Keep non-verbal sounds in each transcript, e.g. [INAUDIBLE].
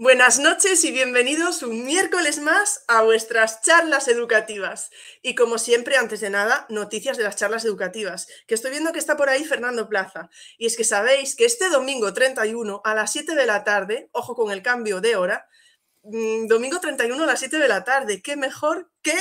Buenas noches y bienvenidos un miércoles más a vuestras charlas educativas. Y como siempre, antes de nada, noticias de las charlas educativas, que estoy viendo que está por ahí Fernando Plaza. Y es que sabéis que este domingo 31 a las 7 de la tarde, ojo con el cambio de hora, mm, domingo 31 a las 7 de la tarde, qué mejor que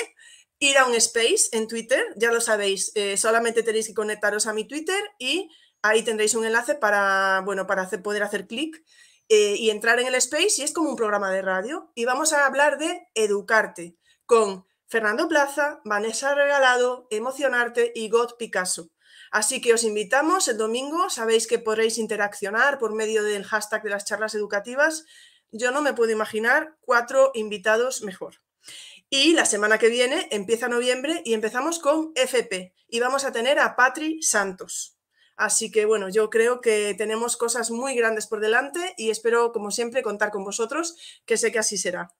ir a un space en Twitter, ya lo sabéis, eh, solamente tenéis que conectaros a mi Twitter y ahí tendréis un enlace para, bueno, para hacer, poder hacer clic eh, y entrar en el space y es como un programa de radio. Y vamos a hablar de educarte con Fernando Plaza, Vanessa Regalado, Emocionarte y God Picasso. Así que os invitamos el domingo, sabéis que podréis interaccionar por medio del hashtag de las charlas educativas. Yo no me puedo imaginar cuatro invitados mejor. Y la semana que viene empieza noviembre y empezamos con FP y vamos a tener a Patri Santos. Así que bueno, yo creo que tenemos cosas muy grandes por delante y espero, como siempre, contar con vosotros, que sé que así será.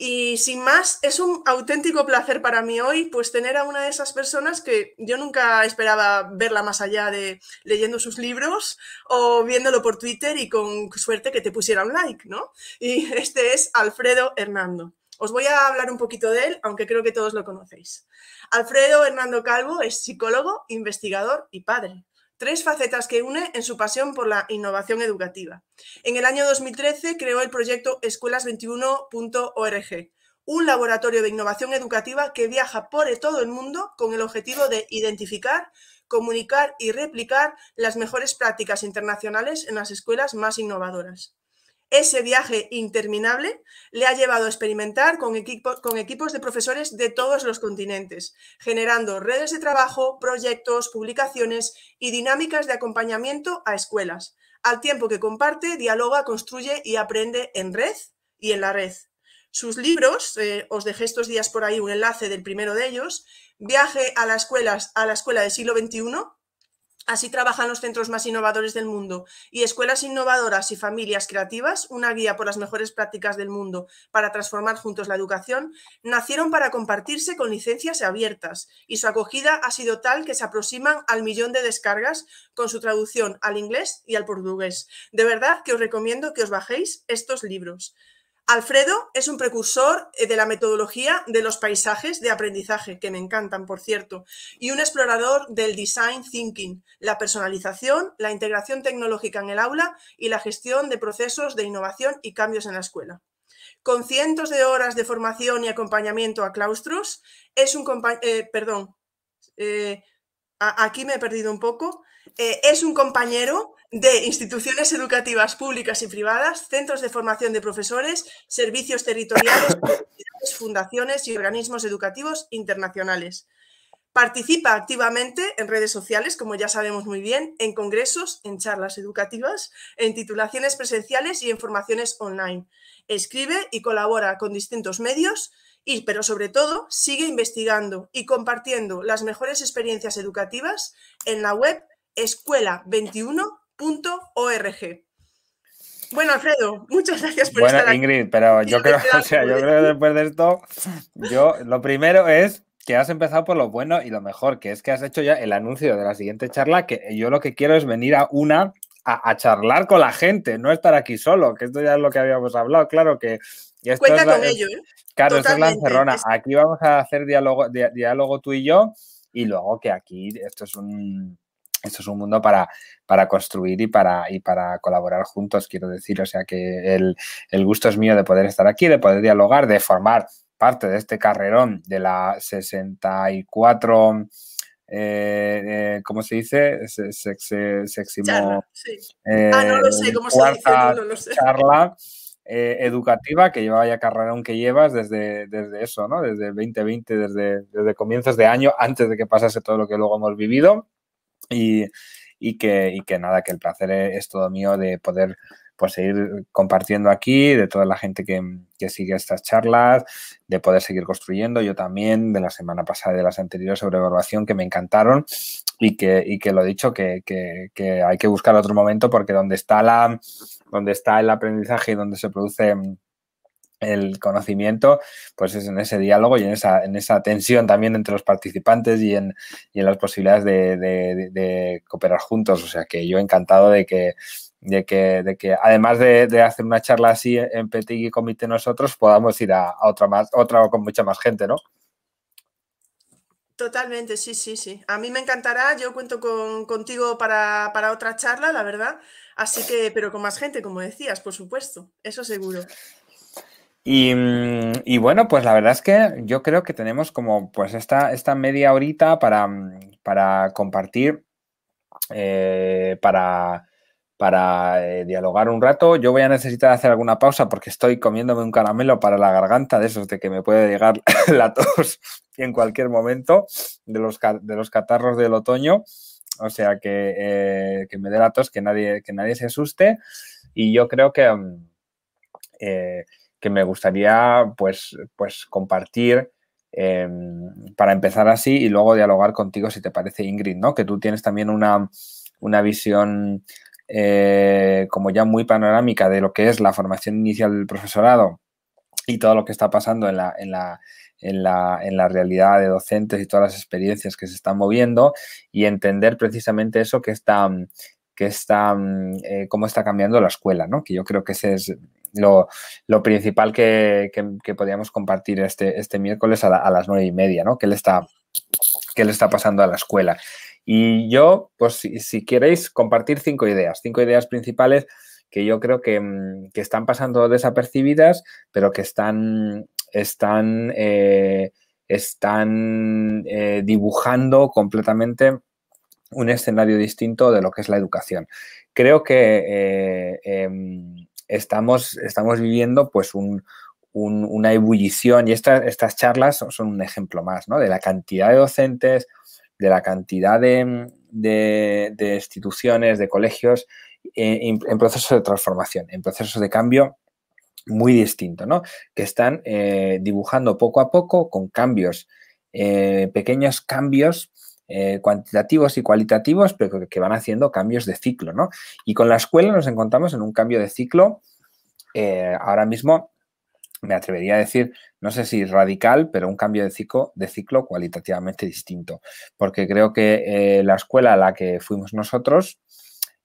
Y sin más, es un auténtico placer para mí hoy, pues tener a una de esas personas que yo nunca esperaba verla más allá de leyendo sus libros o viéndolo por Twitter y con suerte que te pusiera un like, ¿no? Y [LAUGHS] este es Alfredo Hernando. Os voy a hablar un poquito de él, aunque creo que todos lo conocéis. Alfredo Hernando Calvo es psicólogo, investigador y padre tres facetas que une en su pasión por la innovación educativa. En el año 2013 creó el proyecto escuelas21.org, un laboratorio de innovación educativa que viaja por todo el mundo con el objetivo de identificar, comunicar y replicar las mejores prácticas internacionales en las escuelas más innovadoras. Ese viaje interminable le ha llevado a experimentar con, equipos de profesores de todos los continentes, generando redes de trabajo, proyectos, publicaciones y dinámicas de acompañamiento a escuelas, al tiempo que comparte, dialoga, construye y aprende en red y en la red. Sus libros, eh, os dejé estos días por ahí un enlace del primero de ellos, Viaje a las a la escuela del siglo XXI, Así trabajan los centros más innovadores del mundo y escuelas innovadoras y familias creativas, una guía por las mejores prácticas del mundo para transformar juntos la educación, nacieron para compartirse con licencias abiertas y su acogida ha sido tal que se aproximan al millón de descargas con su traducción al inglés y al portugués. De verdad que os recomiendo que os bajéis estos libros. Alfredo es un precursor eh, de la metodología de los paisajes de aprendizaje, que me encantan, por cierto, y un explorador del design thinking, la personalización, la integración tecnológica en el aula y la gestión de procesos de innovación y cambios en la escuela. Con cientos de horas de formación y acompañamiento a claustros, es un eh, perdón, eh, aquí me he perdido un poco, es un compañero de instituciones educativas públicas y privadas, centros de formación de profesores, servicios territoriales, [COUGHS] fundaciones y organismos educativos internacionales. Participa activamente en redes sociales, como ya sabemos muy bien, en congresos, en charlas educativas, en titulaciones presenciales y en formaciones online. Escribe y colabora con distintos medios, y, pero sobre todo sigue investigando y compartiendo las mejores experiencias educativas en la web escuela21 www.ingrid.org. Bueno, Alfredo, muchas gracias por bueno, estar aquí. Ingrid, pero yo creo, [LAUGHS] o sea, yo creo que después de esto, yo lo primero es que has empezado por lo bueno y lo mejor, que es que has hecho ya el anuncio de la siguiente charla, que yo lo que quiero es venir a una a, charlar con la gente, no estar aquí solo, que esto ya es lo que habíamos hablado, claro que... Cuenta con ello, ¿eh? Claro, esto es la encerrona. Aquí vamos a hacer diálogo, diálogo tú y yo, y luego que aquí esto es un esto es un mundo para, para construir y para, y para colaborar juntos, quiero decir. O sea que el, gusto es mío de poder estar aquí, de poder dialogar, de formar parte de este carrerón de la 64, eh, eh, ¿cómo se dice? seximo, charla, eh, ah, no lo sé, ¿cómo se dice? No, lo sé. Charla educativa que lleva ya carrerón que llevas desde, desde eso, ¿no? Desde 2020, desde, desde comienzos de año, antes de que pasase todo lo que luego hemos vivido. Y, y que, y que nada, que el placer es todo mío de poder pues seguir compartiendo aquí, de toda la gente que, sigue estas charlas, de poder seguir construyendo. Yo también, de la semana pasada y de las anteriores sobre evaluación, que me encantaron y que, y que lo he dicho, que, que, hay que buscar otro momento porque donde está, la, donde está el aprendizaje y donde se produce el conocimiento, pues es en ese diálogo y en esa, en esa tensión también entre los participantes y en, y en las posibilidades de, cooperar juntos. O sea que yo encantado de que, de que, de que además de, hacer una charla así en Petit y Comité nosotros, podamos ir a, otra más, otra con mucha más gente, ¿no? Totalmente, sí, sí, sí. A mí me encantará, yo cuento con, contigo para, otra charla, la verdad. Así que, pero con más gente, como decías, por supuesto, eso seguro. Y, bueno, pues la verdad es que yo creo que tenemos como pues esta, esta media horita para, para compartir, eh, para, para eh, dialogar un rato. Yo voy a necesitar hacer alguna pausa porque estoy comiéndome un caramelo para la garganta, de esos de que me puede llegar [LAUGHS] la tos en cualquier momento, de los, de los catarros del otoño. O sea, que, eh, que me dé la tos, que nadie, que nadie se asuste. Y yo creo que, mm, eh, que me gustaría pues, pues compartir em, para empezar así y luego dialogar contigo, si te parece, Ingrid, ¿no? Que tú tienes también una, una visión eh, como ya muy panorámica de lo que es la formación inicial del profesorado y todo lo que está pasando en la, en la, en la, en la realidad de docentes y todas las experiencias que se están moviendo y entender precisamente eso que está, que está, eh, cómo está cambiando la escuela, ¿no? Que yo creo que ese es lo, principal que, que, podíamos compartir este, este miércoles a, las nueve y media, ¿no? ¿Qué le está, qué le está pasando a la escuela? Y yo, pues si, queréis compartir cinco ideas, cinco ideas principales que yo creo que, mm, están pasando desapercibidas, pero que están, están, eh, están eh, dibujando completamente un escenario distinto de lo que es la educación. Creo que eh, em, estamos, estamos viviendo pues una ebullición y estas charlas son, un ejemplo más, ¿no? De la cantidad de docentes, de la cantidad de, instituciones, de colegios eh, en, procesos de transformación, en procesos de cambio muy distinto, ¿no? Que están eh, dibujando poco a poco con cambios, eh, pequeños cambios cuantitativos y cualitativos, pero que, van haciendo cambios de ciclo, ¿no? Y con la escuela nos encontramos en un cambio de ciclo ahora mismo me atrevería a decir, no sé si radical, pero un cambio de ciclo, de ciclo cualitativamente distinto. Porque creo que eh, la escuela a la que fuimos nosotros,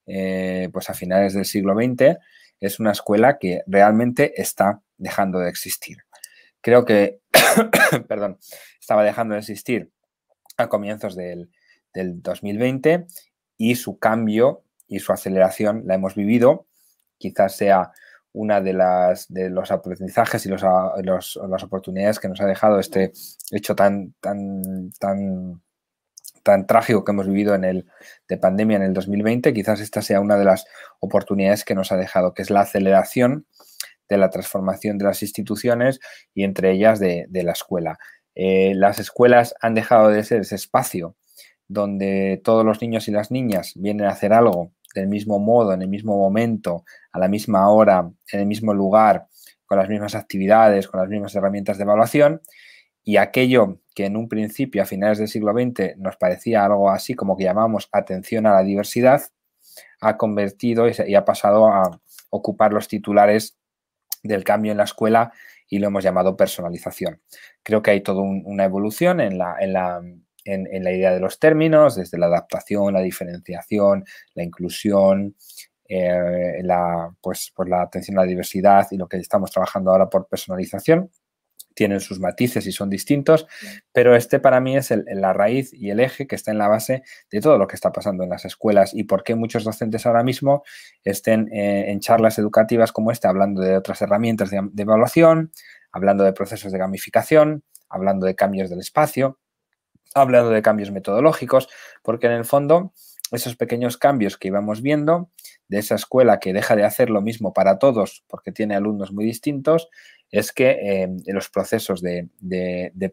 eh, pues a finales del siglo XX, es una escuela que realmente está dejando de existir. Creo que, [COUGHS] perdón, estaba dejando de existir a comienzos del, del 2020 y su cambio y su aceleración la hemos vivido. Quizás sea una de las de los aprendizajes y los, las oportunidades que nos ha dejado este hecho tan, tan, tan, tan trágico que hemos vivido en el de pandemia en el 2020, quizás esta sea una de las oportunidades que nos ha dejado, que es la aceleración de la transformación de las instituciones y entre ellas de, la escuela. Eh, las escuelas han dejado de ser ese espacio donde todos los niños y las niñas vienen a hacer algo del mismo modo, en el mismo momento, a la misma hora, en el mismo lugar, con las mismas actividades, con las mismas herramientas de evaluación, y aquello que en un principio, a finales del siglo XX, nos parecía algo así como que llamamos atención a la diversidad, ha convertido y ha pasado a ocupar los titulares del cambio en la escuela y lo hemos llamado personalización. Creo que hay toda una evolución en la, en la en, la idea de los términos, desde la adaptación, la diferenciación, la inclusión, eh, la, pues, por la atención a la diversidad y lo que estamos trabajando ahora por personalización. Tienen sus matices y son distintos, pero este para mí es la raíz y el eje que está en la base de todo lo que está pasando en las escuelas y por qué muchos docentes ahora mismo estén eh, en charlas educativas como esta hablando de otras herramientas de evaluación, hablando de procesos de gamificación, hablando de cambios del espacio, hablando de cambios metodológicos, porque en el fondo esos pequeños cambios que íbamos viendo de esa escuela que deja de hacer lo mismo para todos porque tiene alumnos muy distintos, es que eh, los procesos de,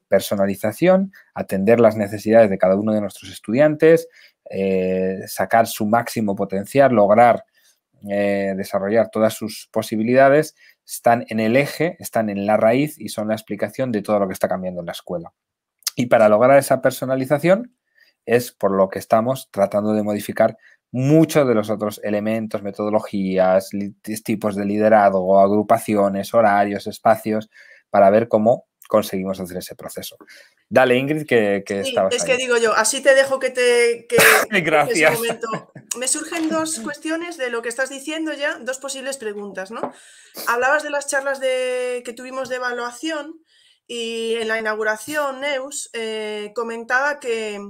personalización, atender las necesidades de cada uno de nuestros estudiantes, eh, sacar su máximo potencial, lograr eh, desarrollar todas sus posibilidades, están en el eje, están en la raíz y son la explicación de todo lo que está cambiando en la escuela. Y para lograr esa personalización es por lo que estamos tratando de modificar muchos de los otros elementos, metodologías, tipos de liderazgo, agrupaciones, horarios, espacios, para ver cómo conseguimos hacer ese proceso. Dale, Ingrid, que, que sí, Es que digo yo, así te dejo que te... [LAUGHS] Gracias. Me surgen dos cuestiones de lo que estás diciendo ya, dos posibles preguntas, ¿no? Hablabas de las charlas de, que tuvimos de evaluación y en la inauguración, Neus eh, comentaba que,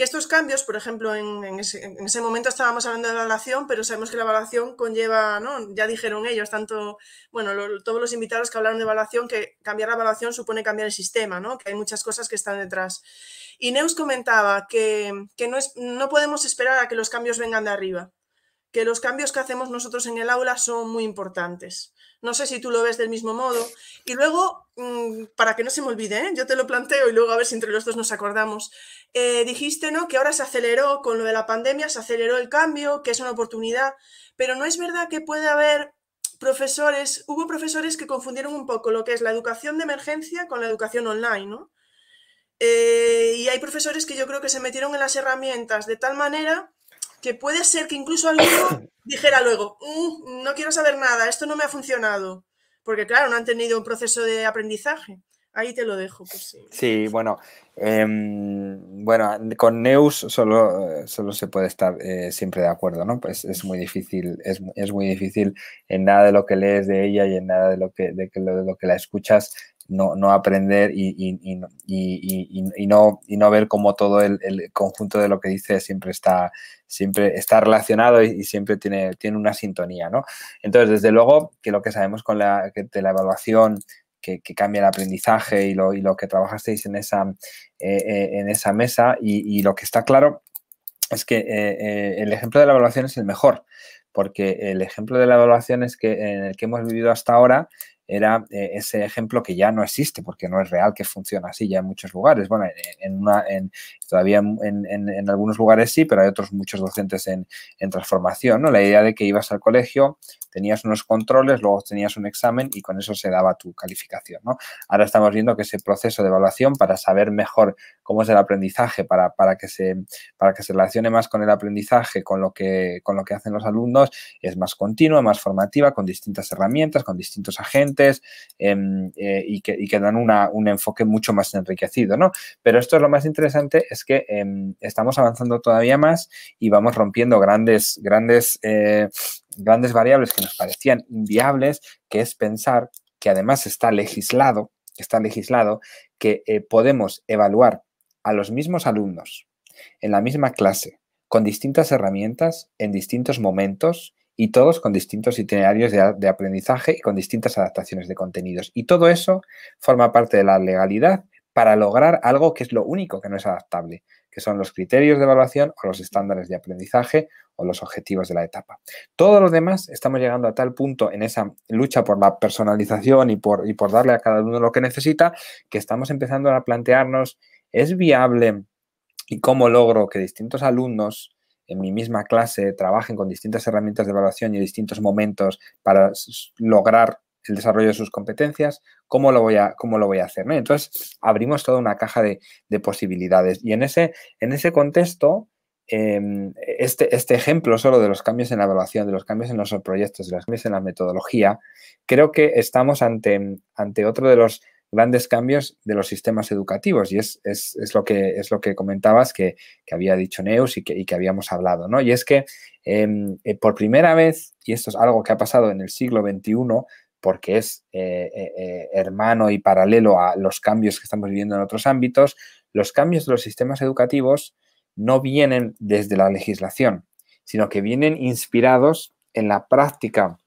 que estos cambios, por ejemplo, en, ese, momento estábamos hablando de evaluación, pero sabemos que la evaluación conlleva, ¿no? ya dijeron ellos, tanto, bueno, todos los invitados que hablaron de evaluación, que cambiar la evaluación supone cambiar el sistema, ¿no? que hay muchas cosas que están detrás. Y Neus comentaba que, no, es, no podemos esperar a que los cambios vengan de arriba, que los cambios que hacemos nosotros en el aula son muy importantes. No sé si tú lo ves del mismo modo. Y luego, mm, para que no se me olvide, ¿eh? yo te lo planteo y luego a ver si entre los dos nos acordamos. Eh, dijiste ¿no? que ahora se aceleró con lo de la pandemia, se aceleró el cambio, que es una oportunidad, pero no es verdad que puede haber profesores, hubo profesores que confundieron un poco lo que es la educación de emergencia con la educación online, ¿no? Eh, y hay profesores que yo creo que se metieron en las herramientas de tal manera que puede ser que incluso alguno [COUGHS] dijera luego, mm, no quiero saber nada, esto no me ha funcionado, porque claro, no han tenido un proceso de aprendizaje. Ahí te lo dejo. Pues sí. sí, bueno, em, bueno, con Neus solo, solo se puede estar eh, siempre de acuerdo, ¿no? Pues es muy difícil, es, es, muy difícil en nada de lo que lees de ella y en nada de lo que, de, lo, de lo que la escuchas no, aprender y, no, y no ver cómo todo el, conjunto de lo que dice siempre está, siempre está relacionado y, siempre tiene, tiene una sintonía, ¿no? Entonces, desde luego que lo que sabemos con la, de la evaluación que, cambia el aprendizaje y lo, y lo que trabajasteis en esa, eh, eh, en esa mesa y, lo que está claro es que eh, el ejemplo de la evaluación es el mejor, porque el ejemplo de la evaluación es que en el que hemos vivido hasta ahora era eh, ese ejemplo que ya no existe porque no es real que funciona así ya en muchos lugares. Bueno, en, una, en todavía en, algunos lugares sí, pero hay otros muchos docentes en, transformación. ¿no? La idea de que ibas al colegio, tenías unos controles, luego tenías un examen y con eso se daba tu calificación. ¿no? Ahora estamos viendo que ese proceso de evaluación para saber mejor cómo es el aprendizaje, para, para, que, se, para que se relacione más con el aprendizaje, con lo, que, con lo que hacen los alumnos, es más continua, más formativa, con distintas herramientas, con distintos agentes em, eh, y, que, dan un enfoque mucho más enriquecido. ¿no? Pero esto es lo más interesante, es que em, estamos avanzando todavía más y vamos rompiendo grandes, grandes, eh, grandes variables que nos parecían inviables, que es pensar que además está legislado, está legislado que eh, podemos evaluar a los mismos alumnos en la misma clase, con distintas herramientas, en distintos momentos y todos con distintos itinerarios de, aprendizaje y con distintas adaptaciones de contenidos. Y todo eso forma parte de la legalidad para lograr algo que es lo único que no es adaptable, que son los criterios de evaluación o los estándares de aprendizaje o los objetivos de la etapa. Todo lo demás estamos llegando a tal punto en esa lucha por la personalización y por, y por darle a cada uno lo que necesita, que estamos empezando a plantearnos, ¿es viable y cómo logro que distintos alumnos en mi misma clase trabajen con distintas herramientas de evaluación y distintos momentos para lograr el desarrollo de sus competencias, ¿cómo lo voy a, cómo lo voy a hacer? Entonces, abrimos toda una caja de, posibilidades. Y en ese, en ese contexto, em, este, este, ejemplo solo de los cambios en la evaluación, de los cambios en los proyectos, de los cambios en la metodología, creo que estamos ante, ante otro de los grandes cambios de los sistemas educativos y es, lo, que, es lo que comentabas que, había dicho Neus y que, habíamos hablado, ¿no? Y es que em, eh, por primera vez, y esto es algo que ha pasado en el siglo XXI, porque es eh, eh, hermano y paralelo a los cambios que estamos viviendo en otros ámbitos, los cambios de los sistemas educativos no vienen desde la legislación, sino que vienen inspirados en la práctica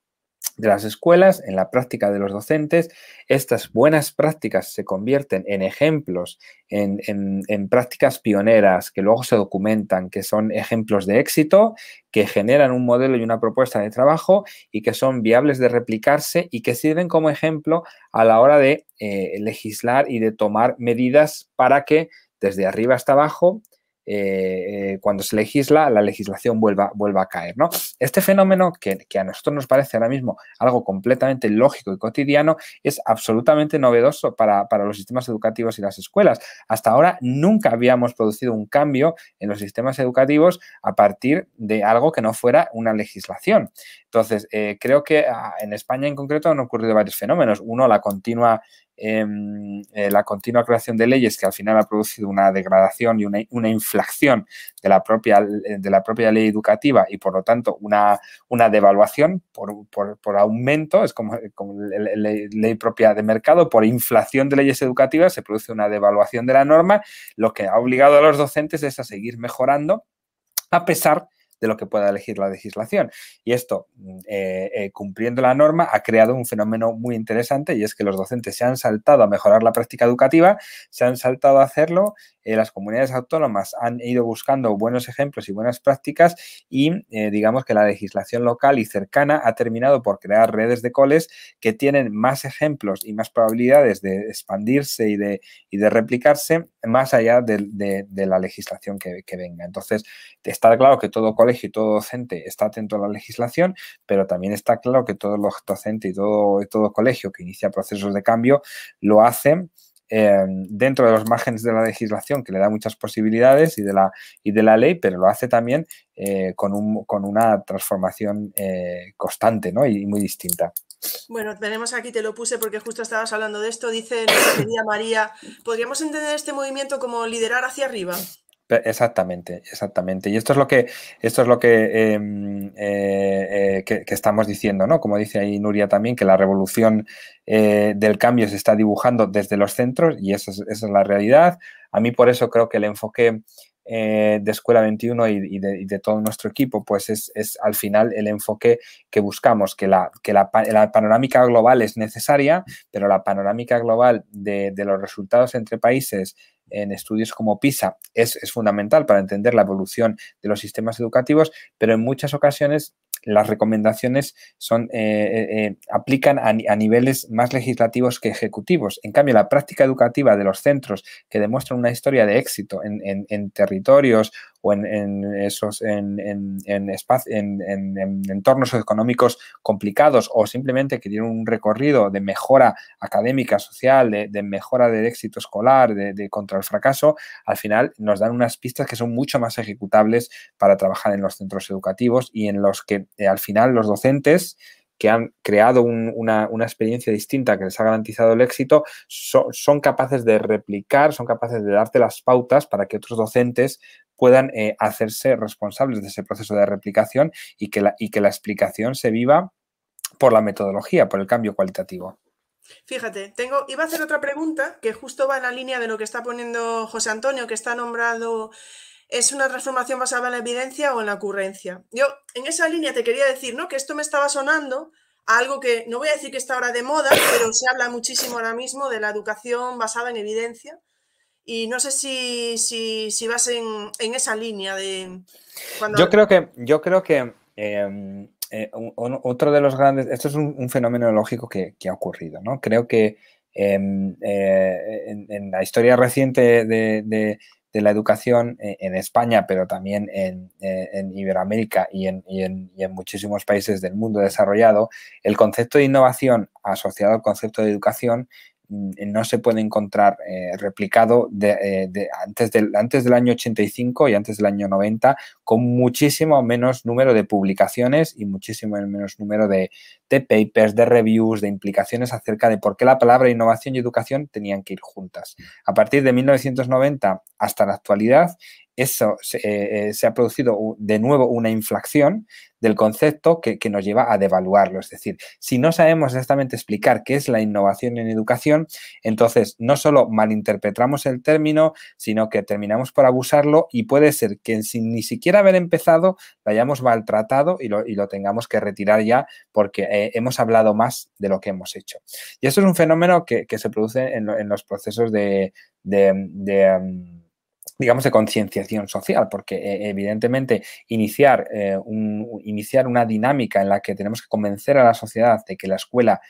de las escuelas, en la práctica de los docentes. Estas buenas prácticas se convierten en ejemplos, en, prácticas pioneras que luego se documentan, que son ejemplos de éxito, que generan un modelo y una propuesta de trabajo y que son viables de replicarse y que sirven como ejemplo a la hora de eh, legislar y de tomar medidas para que desde arriba hasta abajo eh, cuando se legisla, la legislación vuelva, vuelva a caer. ¿no? Este fenómeno, que, a nosotros nos parece ahora mismo algo completamente lógico y cotidiano, es absolutamente novedoso para, los sistemas educativos y las escuelas. Hasta ahora nunca habíamos producido un cambio en los sistemas educativos a partir de algo que no fuera una legislación. Entonces, eh, creo que ah, en España en concreto han ocurrido varios fenómenos. Uno, la continua eh, la continua creación de leyes que al final ha producido una degradación y una, inflación de la, propia, de la propia ley educativa y por lo tanto una, una devaluación por, aumento, es como, la ley, propia de mercado, por inflación de leyes educativas se produce una devaluación de la norma, lo que ha obligado a los docentes es a seguir mejorando a pesar de lo que pueda elegir la legislación. Y esto, mm, eh, eh, cumpliendo la norma, ha creado un fenómeno muy interesante y es que los docentes se han saltado a mejorar la práctica educativa, se han saltado a hacerlo eh, las comunidades autónomas han ido buscando buenos ejemplos y buenas prácticas y digamos que la legislación local y cercana ha terminado por crear redes de coles que tienen más ejemplos y más probabilidades de expandirse y de, de replicarse más allá de, la legislación que, venga. Entonces, está claro que todo y todo docente está atento a la legislación, pero también está claro que todo docente y todo, colegio que inicia procesos de cambio lo hacen eh, dentro de los márgenes de la legislación, que le da muchas posibilidades y de la, y de la ley, pero lo hace también eh, con, un, con, una transformación eh, constante ¿no? y muy distinta. Bueno, tenemos aquí, te lo puse porque justo estabas hablando de esto, dice María, ¿podríamos entender este movimiento como liderar hacia arriba? Exactamente, exactamente. Y esto es lo que, esto es lo que, em, eh, eh, estamos diciendo, ¿no? Como dice ahí Nuria también, que la revolución eh, del cambio se está dibujando desde los centros y esa es, la realidad. A mí por eso creo que el enfoque de Escuela 21 y, de, todo nuestro equipo, pues es, al final el enfoque que buscamos, que, la, que la, panorámica global es necesaria, pero la panorámica global de, de los resultados entre países en estudios como PISA es, fundamental para entender la evolución de los sistemas educativos, pero en muchas ocasiones las recomendaciones son, eh, eh, eh, aplican a, niveles más legislativos que ejecutivos. En cambio, la práctica educativa de los centros que demuestran una historia de éxito en, en territorios o en, esos en, en, en, entornos económicos complicados o simplemente que tienen un recorrido de mejora académica, social, de, mejora del éxito escolar, de, contra el fracaso, al final nos dan unas pistas que son mucho más ejecutables para trabajar en los centros educativos y en los que eh, al final los docentes que han creado una, experiencia distinta que les ha garantizado el éxito, son capaces de replicar, son capaces de darte las pautas para que otros docentes puedan eh, hacerse responsables de ese proceso de replicación y que, la, y que la explicación se viva por la metodología, por el cambio cualitativo. Fíjate, tengo, iba a hacer otra pregunta que justo va en la línea de lo que está poniendo José Antonio, que está nombrado ¿Es una transformación basada en la evidencia o en la ocurrencia? Yo en esa línea te quería decir, ¿no? Que esto me estaba sonando a algo que no voy a decir que está ahora de moda, pero se habla muchísimo ahora mismo de la educación basada en evidencia. Y no sé si, si, vas en, esa línea de... Yo creo que, yo creo que em, eh, otro de los grandes, esto es un, fenómeno lógico que, ha ocurrido, ¿no? Creo que em, eh, en, la historia reciente de, la educación eh, en España, pero también en, Iberoamérica y, en, y en, muchísimos países del mundo desarrollado, el concepto de innovación asociado al concepto de educación no se puede encontrar eh, replicado eh, de, antes, del, antes del año 85 y antes del año 90 con muchísimo menos número de publicaciones y muchísimo menos número de, de, papers, de reviews, de implicaciones acerca de por qué la palabra innovación y educación tenían que ir juntas. A partir de 1990 hasta la actualidad, eso eh, se, ha producido de nuevo una inflación del concepto que, nos lleva a devaluarlo. Es decir, si no sabemos exactamente explicar qué es la innovación en educación, entonces no solo malinterpretamos el término, sino que terminamos por abusarlo y puede ser que sin ni siquiera haber empezado lo hayamos maltratado y lo, tengamos que retirar ya porque eh, hemos hablado más de lo que hemos hecho. Y eso es un fenómeno que, se produce en, los procesos de... Mm, digamos, de concienciación social, porque eh, evidentemente iniciar, eh, iniciar una dinámica en la que tenemos que convencer a la sociedad de que la escuela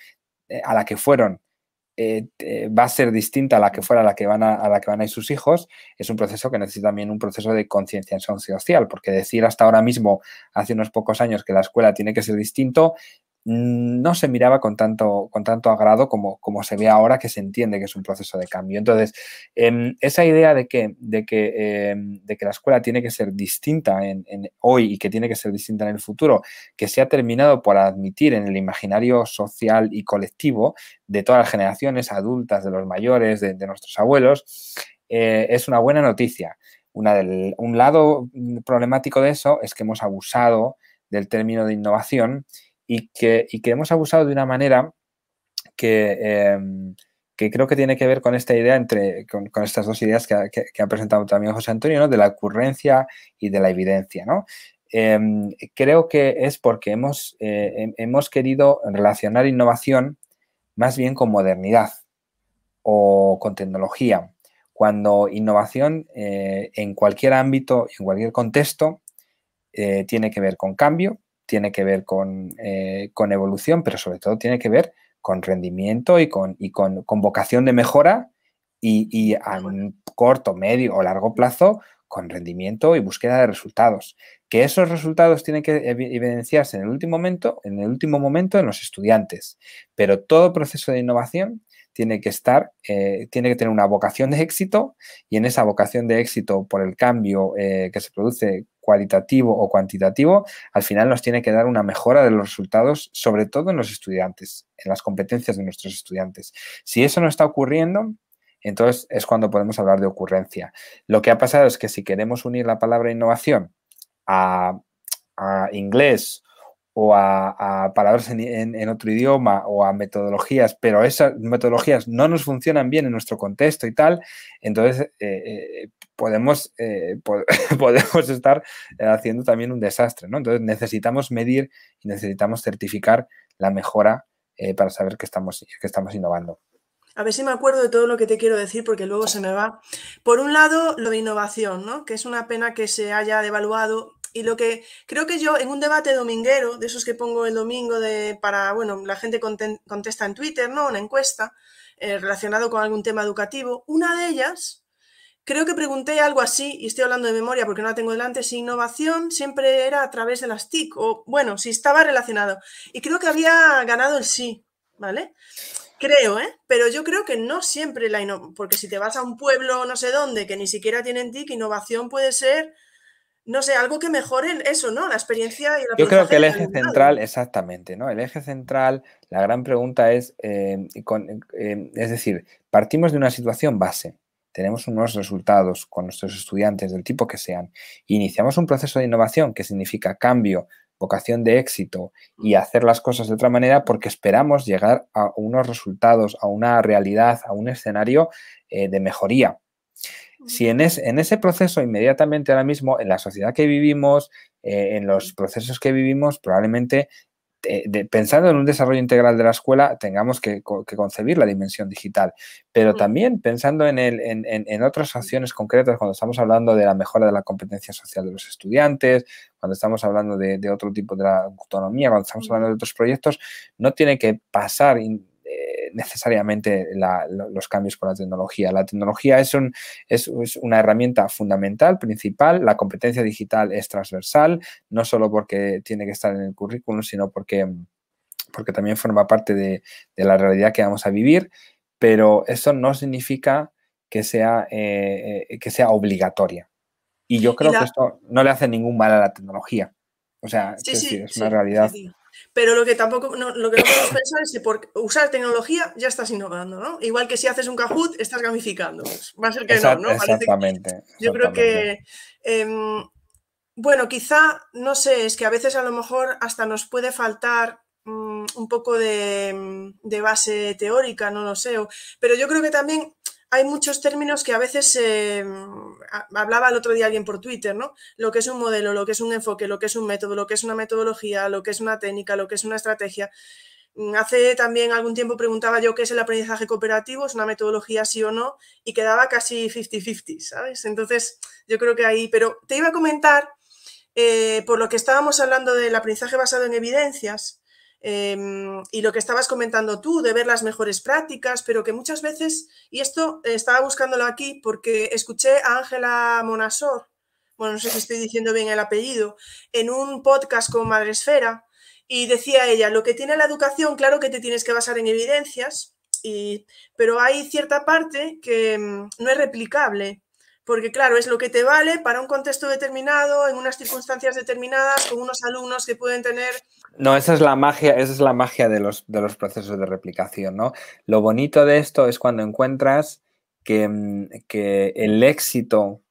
eh, a la que fueron va a ser distinta a la que fuera la que van a, la que van a ir sus hijos, es un proceso que necesita también un proceso de concienciación social, porque decir hasta ahora mismo, hace unos pocos años, que la escuela tiene que ser distinto, no se miraba con tanto, con tanto agrado como, como, se ve ahora que se entiende que es un proceso de cambio. Entonces, em, esa idea de que, de, que, em, de que, la escuela tiene que ser distinta en, hoy y que tiene que ser distinta en el futuro, que se ha terminado por admitir en el imaginario social y colectivo de todas las generaciones adultas, de los mayores, de, nuestros abuelos, eh, es una buena noticia. Una del, un lado problemático de eso es que hemos abusado del término de innovación y que, que hemos abusado de una manera em, que, creo que tiene que ver con esta idea, entre, con, estas dos ideas que, ha presentado también José Antonio, de la ocurrencia y de la evidencia. Em, creo que es porque hemos, eh, hemos querido relacionar innovación más bien con modernidad o con tecnología, cuando innovación eh, en cualquier ámbito, en cualquier contexto, eh, tiene que ver con cambio, tiene que ver eh, con, evolución, pero sobre todo tiene que ver con rendimiento y con, y con, vocación de mejora y, a un corto, medio o largo plazo con rendimiento y búsqueda de resultados. Que esos resultados tienen que evidenciarse en el último momento, en el último momento en los estudiantes. Pero todo proceso de innovación tiene que estar, eh, tiene que tener una vocación de éxito y en esa vocación de éxito por el cambio eh, que se produce cualitativo o cuantitativo, al final nos tiene que dar una mejora de los resultados, sobre todo en los estudiantes, en las competencias de nuestros estudiantes. Si eso no está ocurriendo, entonces es cuando podemos hablar de ocurrencia. Lo que ha pasado es que si queremos unir la palabra innovación a, a inglés o a, palabras en, otro idioma o a metodologías, pero esas metodologías no nos funcionan bien en nuestro contexto y tal, entonces eh, eh, podemos, eh, [LAUGHS] podemos estar haciendo también un desastre, ¿no? Entonces necesitamos medir y necesitamos certificar la mejora para saber que estamos, que estamos innovando. A ver si me acuerdo de todo lo que te quiero decir porque luego se me va. Por un lado, lo de innovación, ¿no? Que es una pena que se haya devaluado y lo que creo que yo en un debate dominguero, de esos que pongo el domingo de, para, bueno, la gente contesta en Twitter, ¿no? Una encuesta eh, relacionado con algún tema educativo, una de ellas, creo que pregunté algo así, y estoy hablando de memoria porque no la tengo delante, si innovación siempre era a través de las TIC, o bueno, si estaba relacionado. Y creo que había ganado el sí, ¿vale? Creo, ¿eh? Pero yo creo que no siempre la innovación, porque si te vas a un pueblo no sé dónde que ni siquiera tienen TIC, innovación puede ser no sé, algo que mejore eso, ¿no? La experiencia y la Yo creo que el eje central, exactamente, ¿no? El eje central, la gran pregunta es, eh, eh, es decir, partimos de una situación base, tenemos unos resultados con nuestros estudiantes del tipo que sean, iniciamos un proceso de innovación que significa cambio, vocación de éxito y mm. hacer las cosas de otra manera porque esperamos llegar a unos resultados, a una realidad, a un escenario eh, de mejoría. Si en, ese proceso inmediatamente ahora mismo, en la sociedad que vivimos, eh, en los procesos que vivimos, probablemente eh, pensando en un desarrollo integral de la escuela, tengamos que, concebir la dimensión digital, pero también pensando en, otras acciones concretas, cuando estamos hablando de la mejora de la competencia social de los estudiantes, cuando estamos hablando de, de otro tipo de la autonomía, cuando estamos hablando de otros proyectos, no tiene que pasar necesariamente los cambios por la tecnología. La tecnología es, un, es, una herramienta fundamental, principal. La competencia digital es transversal, no solo porque tiene que estar en el currículum, sino porque, porque también forma parte de, la realidad que vamos a vivir. Pero eso no significa que sea, eh, eh, que sea obligatoria. Y yo creo que esto no le hace ningún mal a la tecnología. O sea, es, una realidad. Pero lo que tampoco no, lo que no podemos pensar es que por usar tecnología ya estás innovando, ¿no? Igual que si haces un Kahoot, estás gamificando. Pues va a ser que no, ¿no? exactamente. yo creo que, em, bueno, quizá, no sé, es que a veces a lo mejor hasta nos puede faltar mm, un poco de, de, base teórica, no lo sé, pero yo creo que también hay muchos términos que a veces mm, hablaba el otro día alguien por Twitter, ¿no? Lo que es un modelo, lo que es un enfoque, lo que es un método, lo que es una metodología, lo que es una técnica, lo que es una estrategia. Mm, hace también algún tiempo preguntaba yo qué es el aprendizaje cooperativo, es una metodología sí o no, y quedaba casi 50-50, ¿sabes? Entonces, yo creo que ahí, pero te iba a comentar, eh, por lo que estábamos hablando del aprendizaje basado en evidencias, Em, y lo que estabas comentando tú, de ver las mejores prácticas, pero que muchas veces, y esto estaba buscándolo aquí porque escuché a Ángela Monasor, bueno, no sé si estoy diciendo bien el apellido, en un podcast con Madresfera, y decía ella, lo que tiene la educación, claro que te tienes que basar en evidencias, y, pero hay cierta parte que mm, no es replicable porque claro, es lo que te vale para un contexto determinado, en unas circunstancias determinadas, con unos alumnos que pueden tener... No, esa es la magia, esa es la magia de los, de los procesos de replicación, ¿no? Lo bonito de esto es cuando encuentras que, mm, el éxito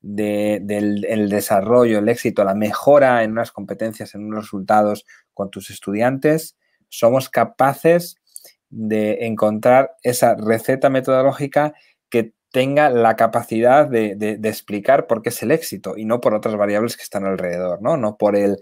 del desarrollo, el éxito, la mejora en unas competencias, en unos resultados con tus estudiantes, somos capaces de encontrar esa receta metodológica que tenga la capacidad de, explicar por qué es el éxito y no por otras variables que están alrededor, ¿no? No por el,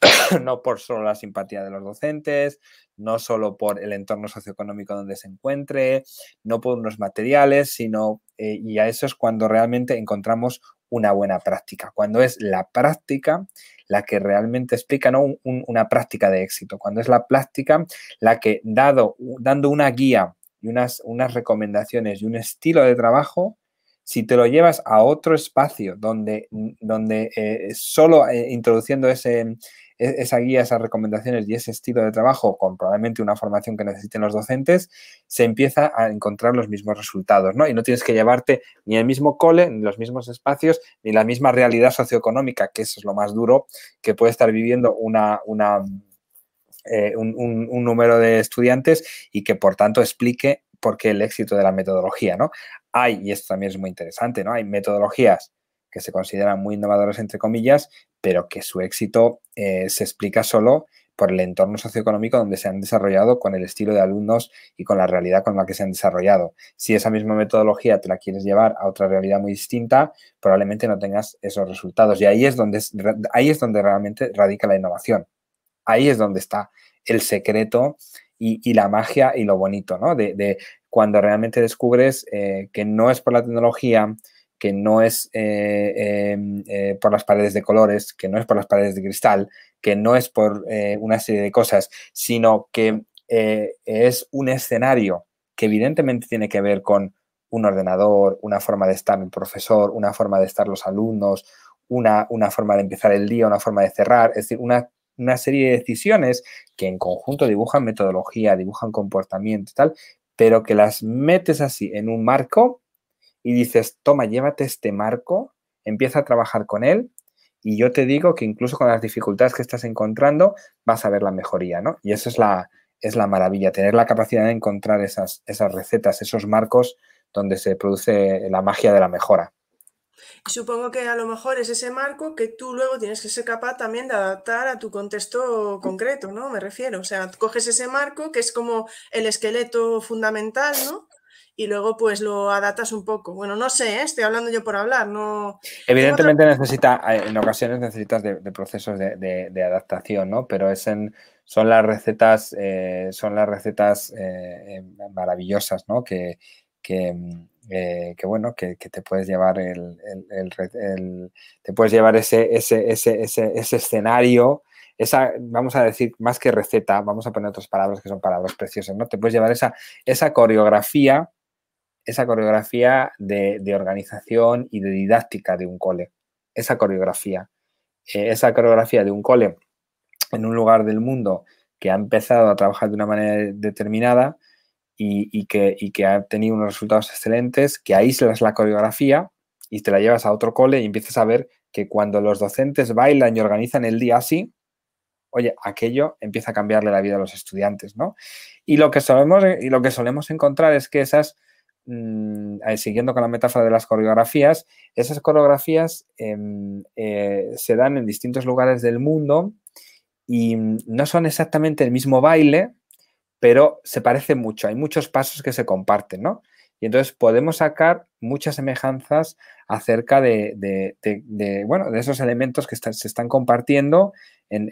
[COUGHS] no por solo la simpatía de los docentes, no solo por el entorno socioeconómico donde se encuentre, no por unos materiales, sino, eh, y a eso es cuando realmente encontramos una buena práctica, cuando es la práctica la que realmente explica ¿no? una práctica de éxito, cuando es la práctica la que, dado, dando una guía y unas, unas recomendaciones y un estilo de trabajo, si te lo llevas a otro espacio donde, donde eh, solo eh, introduciendo ese, e, esa guía, esas recomendaciones y ese estilo de trabajo, con probablemente una formación que necesiten los docentes, se empieza a encontrar los mismos resultados, ¿no? Y no tienes que llevarte ni el mismo cole, ni los mismos espacios, ni la misma realidad socioeconómica, que eso es lo más duro que puede estar viviendo una, una eh, un, número de estudiantes y que por tanto explique por qué el éxito de la metodología, ¿no? Hay, y esto también es muy interesante, ¿no? Hay metodologías que se consideran muy innovadoras, entre comillas, pero que su éxito eh, se explica solo por el entorno socioeconómico donde se han desarrollado, con el estilo de alumnos y con la realidad con la que se han desarrollado. Si esa misma metodología te la quieres llevar a otra realidad muy distinta, probablemente no tengas esos resultados. Y ahí es donde, ahí es donde realmente radica la innovación. Ahí es donde está el secreto y, la magia y lo bonito, ¿no? De, cuando realmente descubres eh, que no es por la tecnología, que no es eh, em, eh, por las paredes de colores, que no es por las paredes de cristal, que no es por una serie de cosas, sino que es un escenario que evidentemente tiene que ver con un ordenador, una forma de estar el profesor, una forma de estar los alumnos, una, una forma de empezar el día, una forma de cerrar, es decir, una una serie de decisiones que en conjunto dibujan metodología, dibujan comportamiento y tal, pero que las metes así en un marco y dices, toma, llévate este marco, empieza a trabajar con él y yo te digo que incluso con las dificultades que estás encontrando vas a ver la mejoría, ¿no? Y eso es la, es la maravilla, tener la capacidad de encontrar esas, esas recetas, esos marcos donde se produce la magia de la mejora. Y supongo que a lo mejor es ese marco que tú luego tienes que ser capaz también de adaptar a tu contexto concreto, ¿no? Me refiero. O sea, coges ese marco que es como el esqueleto fundamental, ¿no? Y luego pues lo adaptas un poco. Bueno, no sé, ¿eh? estoy hablando yo por hablar, no... Evidentemente necesita, eh, en ocasiones necesitas de, procesos de, adaptación, ¿no? Pero es en, son las recetas, eh, son las recetas maravillosas, ¿no? Que, que, eh, que bueno, que, te puedes llevar el, te puedes llevar ese, ese, ese, ese, escenario, esa, vamos a decir, más que receta, vamos a poner otras palabras que son palabras preciosas, ¿no? Te puedes llevar esa, esa coreografía, esa coreografía de, organización y de didáctica de un cole, esa coreografía, eh, esa coreografía de un cole en un lugar del mundo que ha empezado a trabajar de una manera determinada, y, que, ha tenido unos resultados excelentes, que aíslas la coreografía y te la llevas a otro cole y empiezas a ver que cuando los docentes bailan y organizan el día así, oye, aquello empieza a cambiarle la vida a los estudiantes, ¿no? Y lo que solemos, y lo que solemos encontrar es que esas, mm, eh, siguiendo con la metáfora de las coreografías, esas coreografías em, eh, se dan en distintos lugares del mundo y no son exactamente el mismo baile, pero se parece mucho, hay muchos pasos que se comparten, ¿no? Y entonces podemos sacar muchas semejanzas acerca de, bueno, de esos elementos que se están compartiendo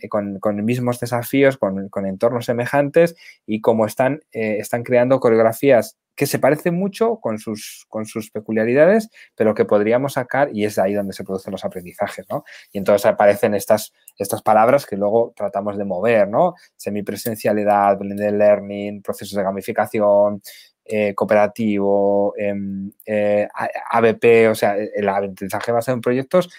con, mismos desafíos, con, entornos semejantes y cómo están, eh, están creando coreografías que se parecen mucho con sus, con sus peculiaridades, pero que podríamos sacar y es ahí donde se producen los aprendizajes, ¿no? Y entonces aparecen estas, estas palabras que luego tratamos de mover, ¿no? Semipresencialidad, blended learning, procesos de gamificación, eh, cooperativo, em, eh, ABP, o sea, el aprendizaje basado en proyectos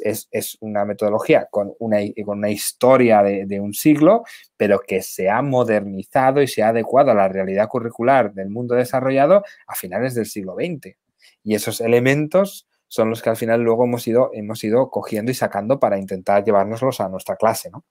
es, una metodología con una, con una historia de, un siglo, pero que se ha modernizado y se ha adecuado a la realidad curricular del mundo desarrollado a finales del siglo XX. Y esos elementos son los que al final luego hemos ido, hemos ido cogiendo y sacando para intentar llevárnoslos a nuestra clase, ¿no?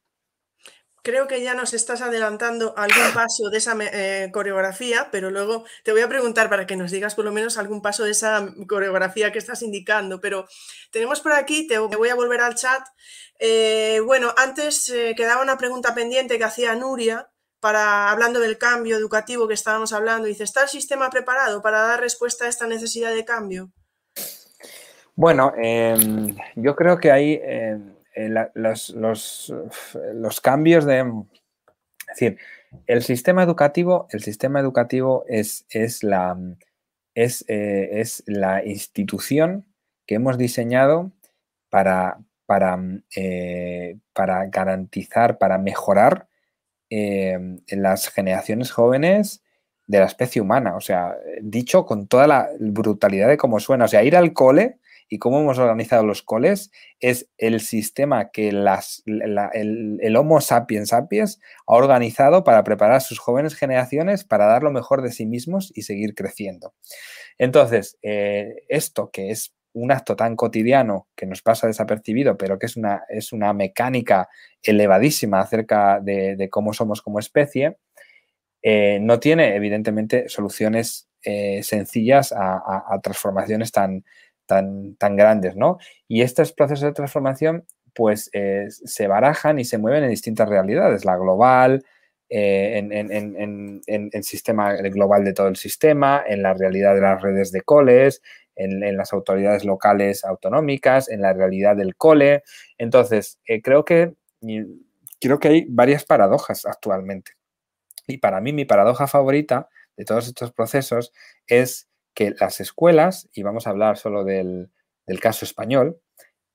Creo que ya nos estás adelantando algún paso de esa eh, coreografía, pero luego te voy a preguntar para que nos digas por lo menos algún paso de esa coreografía que estás indicando. Pero tenemos por aquí, te voy a volver al chat. Eh, bueno, antes eh, quedaba una pregunta pendiente que hacía Nuria. Para, hablando del cambio educativo que estábamos hablando, dice, ¿está el sistema preparado para dar respuesta a esta necesidad de cambio? Bueno, em, yo creo que hay eh, los, los, cambios de... Es decir, el sistema educativo, el sistema educativo es, es, la, es, eh, es la institución que hemos diseñado para, para, eh, para garantizar, para mejorar las generaciones jóvenes de la especie humana. O sea, dicho con toda la brutalidad de cómo suena. O sea, ir al cole y cómo hemos organizado los coles es el sistema que el, Homo sapiens sapiens ha organizado para preparar a sus jóvenes generaciones para dar lo mejor de sí mismos y seguir creciendo. Entonces, eh, esto que es un acto tan cotidiano que nos pasa desapercibido, pero que es una, es una mecánica elevadísima acerca de, cómo somos como especie, eh, no tiene evidentemente soluciones eh, sencillas a, transformaciones tan, tan, tan grandes, ¿no? Y estos procesos de transformación, pues, eh, se barajan y se mueven en distintas realidades, la global, eh, en, el sistema global de todo el sistema, en la realidad de las redes de coles, en, las autoridades locales autonómicas, en la realidad del cole. Entonces, eh, creo que creo que hay varias paradojas actualmente. Y para mí, mi paradoja favorita de todos estos procesos es que las escuelas, y vamos a hablar solo del, caso español,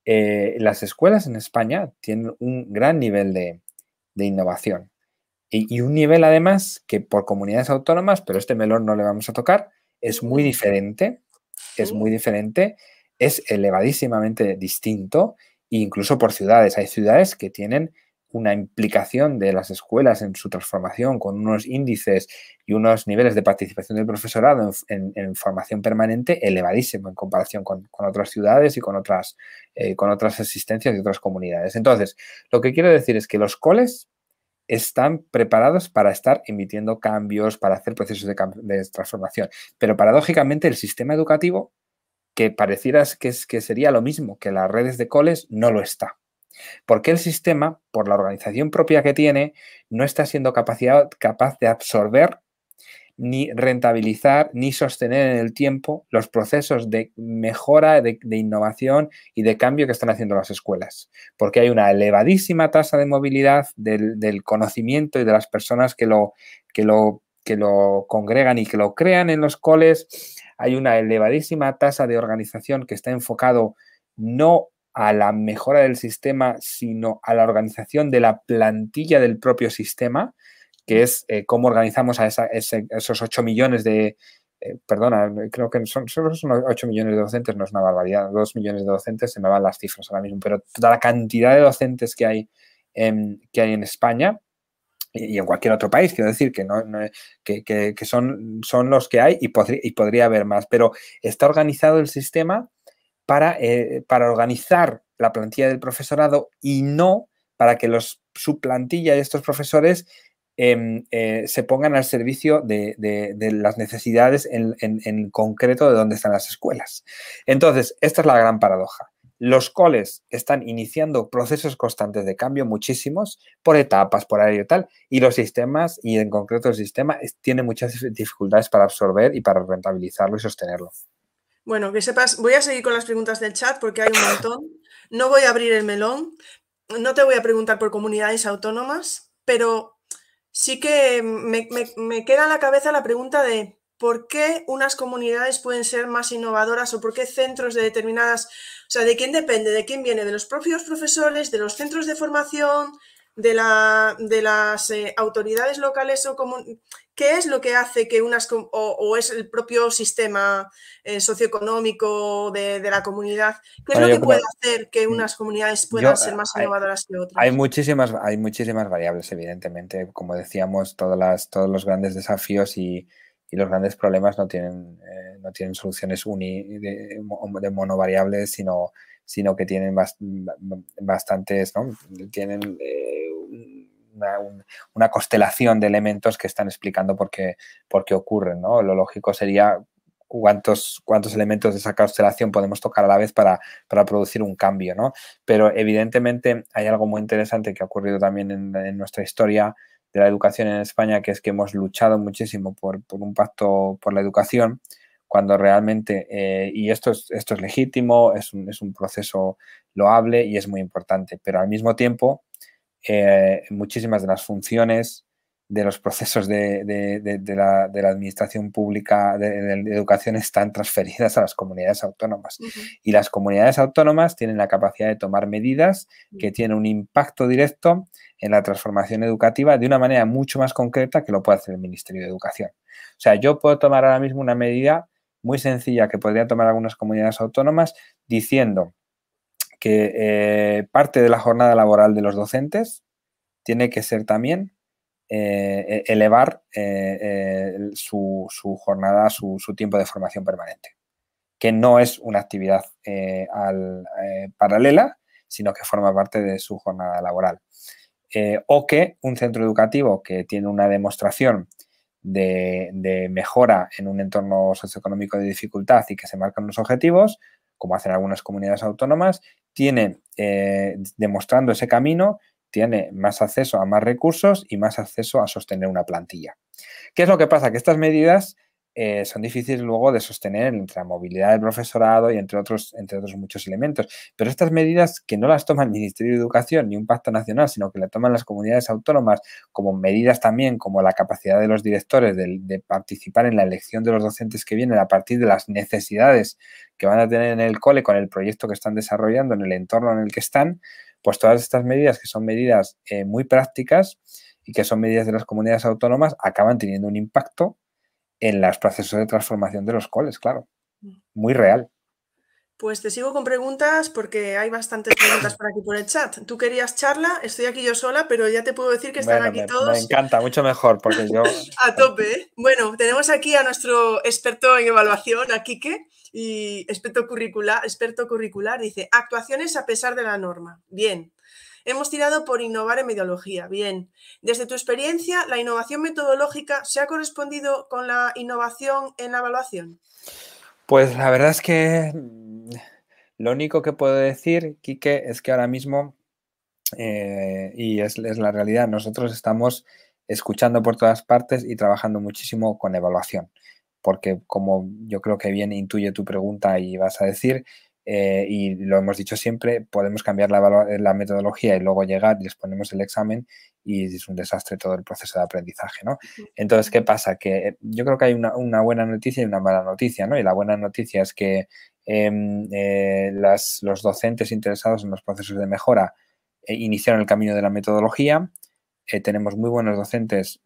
eh, las escuelas en España tienen un gran nivel de, innovación y, un nivel además que por comunidades autónomas, pero este melón no le vamos a tocar, es muy diferente, es muy diferente, es elevadísimamente distinto, incluso por ciudades. Hay ciudades que tienen una implicación de las escuelas en su transformación con unos índices y unos niveles de participación del profesorado en, formación permanente elevadísimo en comparación con, otras ciudades y con otras, eh, con otras existencias y otras comunidades. Entonces, lo que quiero decir es que los coles están preparados para estar emitiendo cambios, para hacer procesos de, de transformación, pero paradójicamente el sistema educativo, que pareciera que, es, que sería lo mismo que las redes de coles, no lo está. Porque el sistema, por la organización propia que tiene, no está siendo capaz de absorber ni rentabilizar ni sostener en el tiempo los procesos de mejora, de, innovación y de cambio que están haciendo las escuelas. Porque hay una elevadísima tasa de movilidad del, conocimiento y de las personas que lo, que, lo, que lo congregan y que lo crean en los coles. Hay una elevadísima tasa de organización que está enfocado no a la mejora del sistema, sino a la organización de la plantilla del propio sistema, que es eh, cómo organizamos a esos 8 millones de, eh, perdona, creo que son, solo son 8 millones de docentes, no es una barbaridad, 2 millones de docentes, se me van las cifras ahora mismo, pero toda la cantidad de docentes que hay, en, que hay en España y en cualquier otro país, quiero decir que, no, que, son, son los que hay y, y podría haber más, pero está organizado el sistema para, eh, para organizar la plantilla del profesorado y no para que los, su plantilla y estos profesores em, eh, se pongan al servicio de, las necesidades en, concreto de dónde están las escuelas. Entonces, esta es la gran paradoja. Los coles están iniciando procesos constantes de cambio, muchísimos, por etapas, por área y tal, y los sistemas, y en concreto el sistema, tiene muchas dificultades para absorber y para rentabilizarlo y sostenerlo. Bueno, que sepas, voy a seguir con las preguntas del chat porque hay un montón. No voy a abrir el melón, no te voy a preguntar por comunidades autónomas, pero sí que me, me queda en la cabeza la pregunta de por qué unas comunidades pueden ser más innovadoras o por qué centros de determinadas, o sea, de quién depende, de quién viene, de los propios profesores, de los centros de formación, de, la, de las eh, autoridades locales o comunidades. ¿Qué es lo que hace que unas, o, es el propio sistema eh, socioeconómico de, la comunidad? ¿Qué es lo que puede hacer que unas comunidades puedan ser más innovadoras que otras? Hay muchísimas, hay muchísimas variables, evidentemente. Como decíamos, todas las, todos los grandes desafíos y, y los grandes problemas no tienen, eh, no tienen soluciones uni de, de monovariables, sino, sino que tienen bastantes, ¿no? tienen eh, una, constelación de elementos que están explicando por qué, por qué ocurren. ¿no? Lo lógico sería cuántos, cuántos elementos de esa constelación podemos tocar a la vez para, para producir un cambio, ¿no? Pero evidentemente hay algo muy interesante que ha ocurrido también en, nuestra historia de la educación en España, que es que hemos luchado muchísimo por, un pacto por la educación, cuando realmente, eh, y esto es, esto es legítimo, es un, es un, proceso loable y es muy importante, pero al mismo tiempo, eh, muchísimas de las funciones de los procesos de, la, administración pública de, educación están transferidas a las comunidades autónomas. Y las comunidades autónomas tienen la capacidad de tomar medidas que tienen un impacto directo en la transformación educativa de una manera mucho más concreta que lo puede hacer el Ministerio de Educación. O sea, yo puedo tomar ahora mismo una medida muy sencilla que podrían tomar algunas comunidades autónomas diciendo que eh, parte de la jornada laboral de los docentes tiene que ser también eh, e-, elevar eh, su, jornada, su, tiempo de formación permanente, que no es una actividad eh, paralela, sino que forma parte de su jornada laboral. o que un centro educativo que tiene una demostración de, de, mejora en un entorno socioeconómico de dificultad y que se marcan unos objetivos, como hacen algunas comunidades autónomas, tiene demostrando ese camino tiene más acceso a más recursos y más acceso a sostener una plantilla. ¿Qué es lo que pasa? Que estas medidas eh, son difíciles luego de sostener entre la movilidad del profesorado y entre otros, entre otros muchos elementos. Pero estas medidas que no las toma el Ministerio de Educación ni un pacto nacional, sino que las toman las comunidades autónomas como medidas también como la capacidad de los directores de, participar en la elección de los docentes que vienen a partir de las necesidades que van a tener en el cole con el proyecto que están desarrollando, en el entorno en el que están, pues todas estas medidas que son medidas eh, muy prácticas y que son medidas de las comunidades autónomas acaban teniendo un impacto en los procesos de transformación de los coles, claro. Mm. Muy real. Pues te sigo con preguntas porque hay bastantes preguntas por aquí por el chat. Tú querías charla, estoy aquí yo sola, pero ya te puedo decir que están aquí todos. Me encanta, mucho mejor, porque yo. [LAUGHS] a tope. ¿eh? Bueno, tenemos aquí a nuestro experto en evaluación, a Quique, y experto curricular, experto curricular, dice: actuaciones a pesar de la norma. Bien. Hemos tirado por innovar en mediología. Bien. Desde tu experiencia, ¿la innovación metodológica se ha correspondido con la innovación en la evaluación? Pues la verdad es que mm, lo único que puedo decir, Quique, es que ahora mismo, eh, y es, la realidad, nosotros estamos escuchando por todas partes y trabajando muchísimo con evaluación, porque como yo creo que bien intuye tu pregunta y vas a decir, eh, y lo hemos dicho siempre, podemos cambiar la, metodología y luego llegar y les ponemos el examen y es un desastre todo el proceso de aprendizaje, ¿no? Entonces, ¿qué pasa? Que yo creo que hay una, buena noticia y una mala noticia, ¿no? Y la buena noticia es que em, eh, los docentes interesados en los procesos de mejora eh, iniciaron el camino de la metodología, tenemos muy buenos docentes,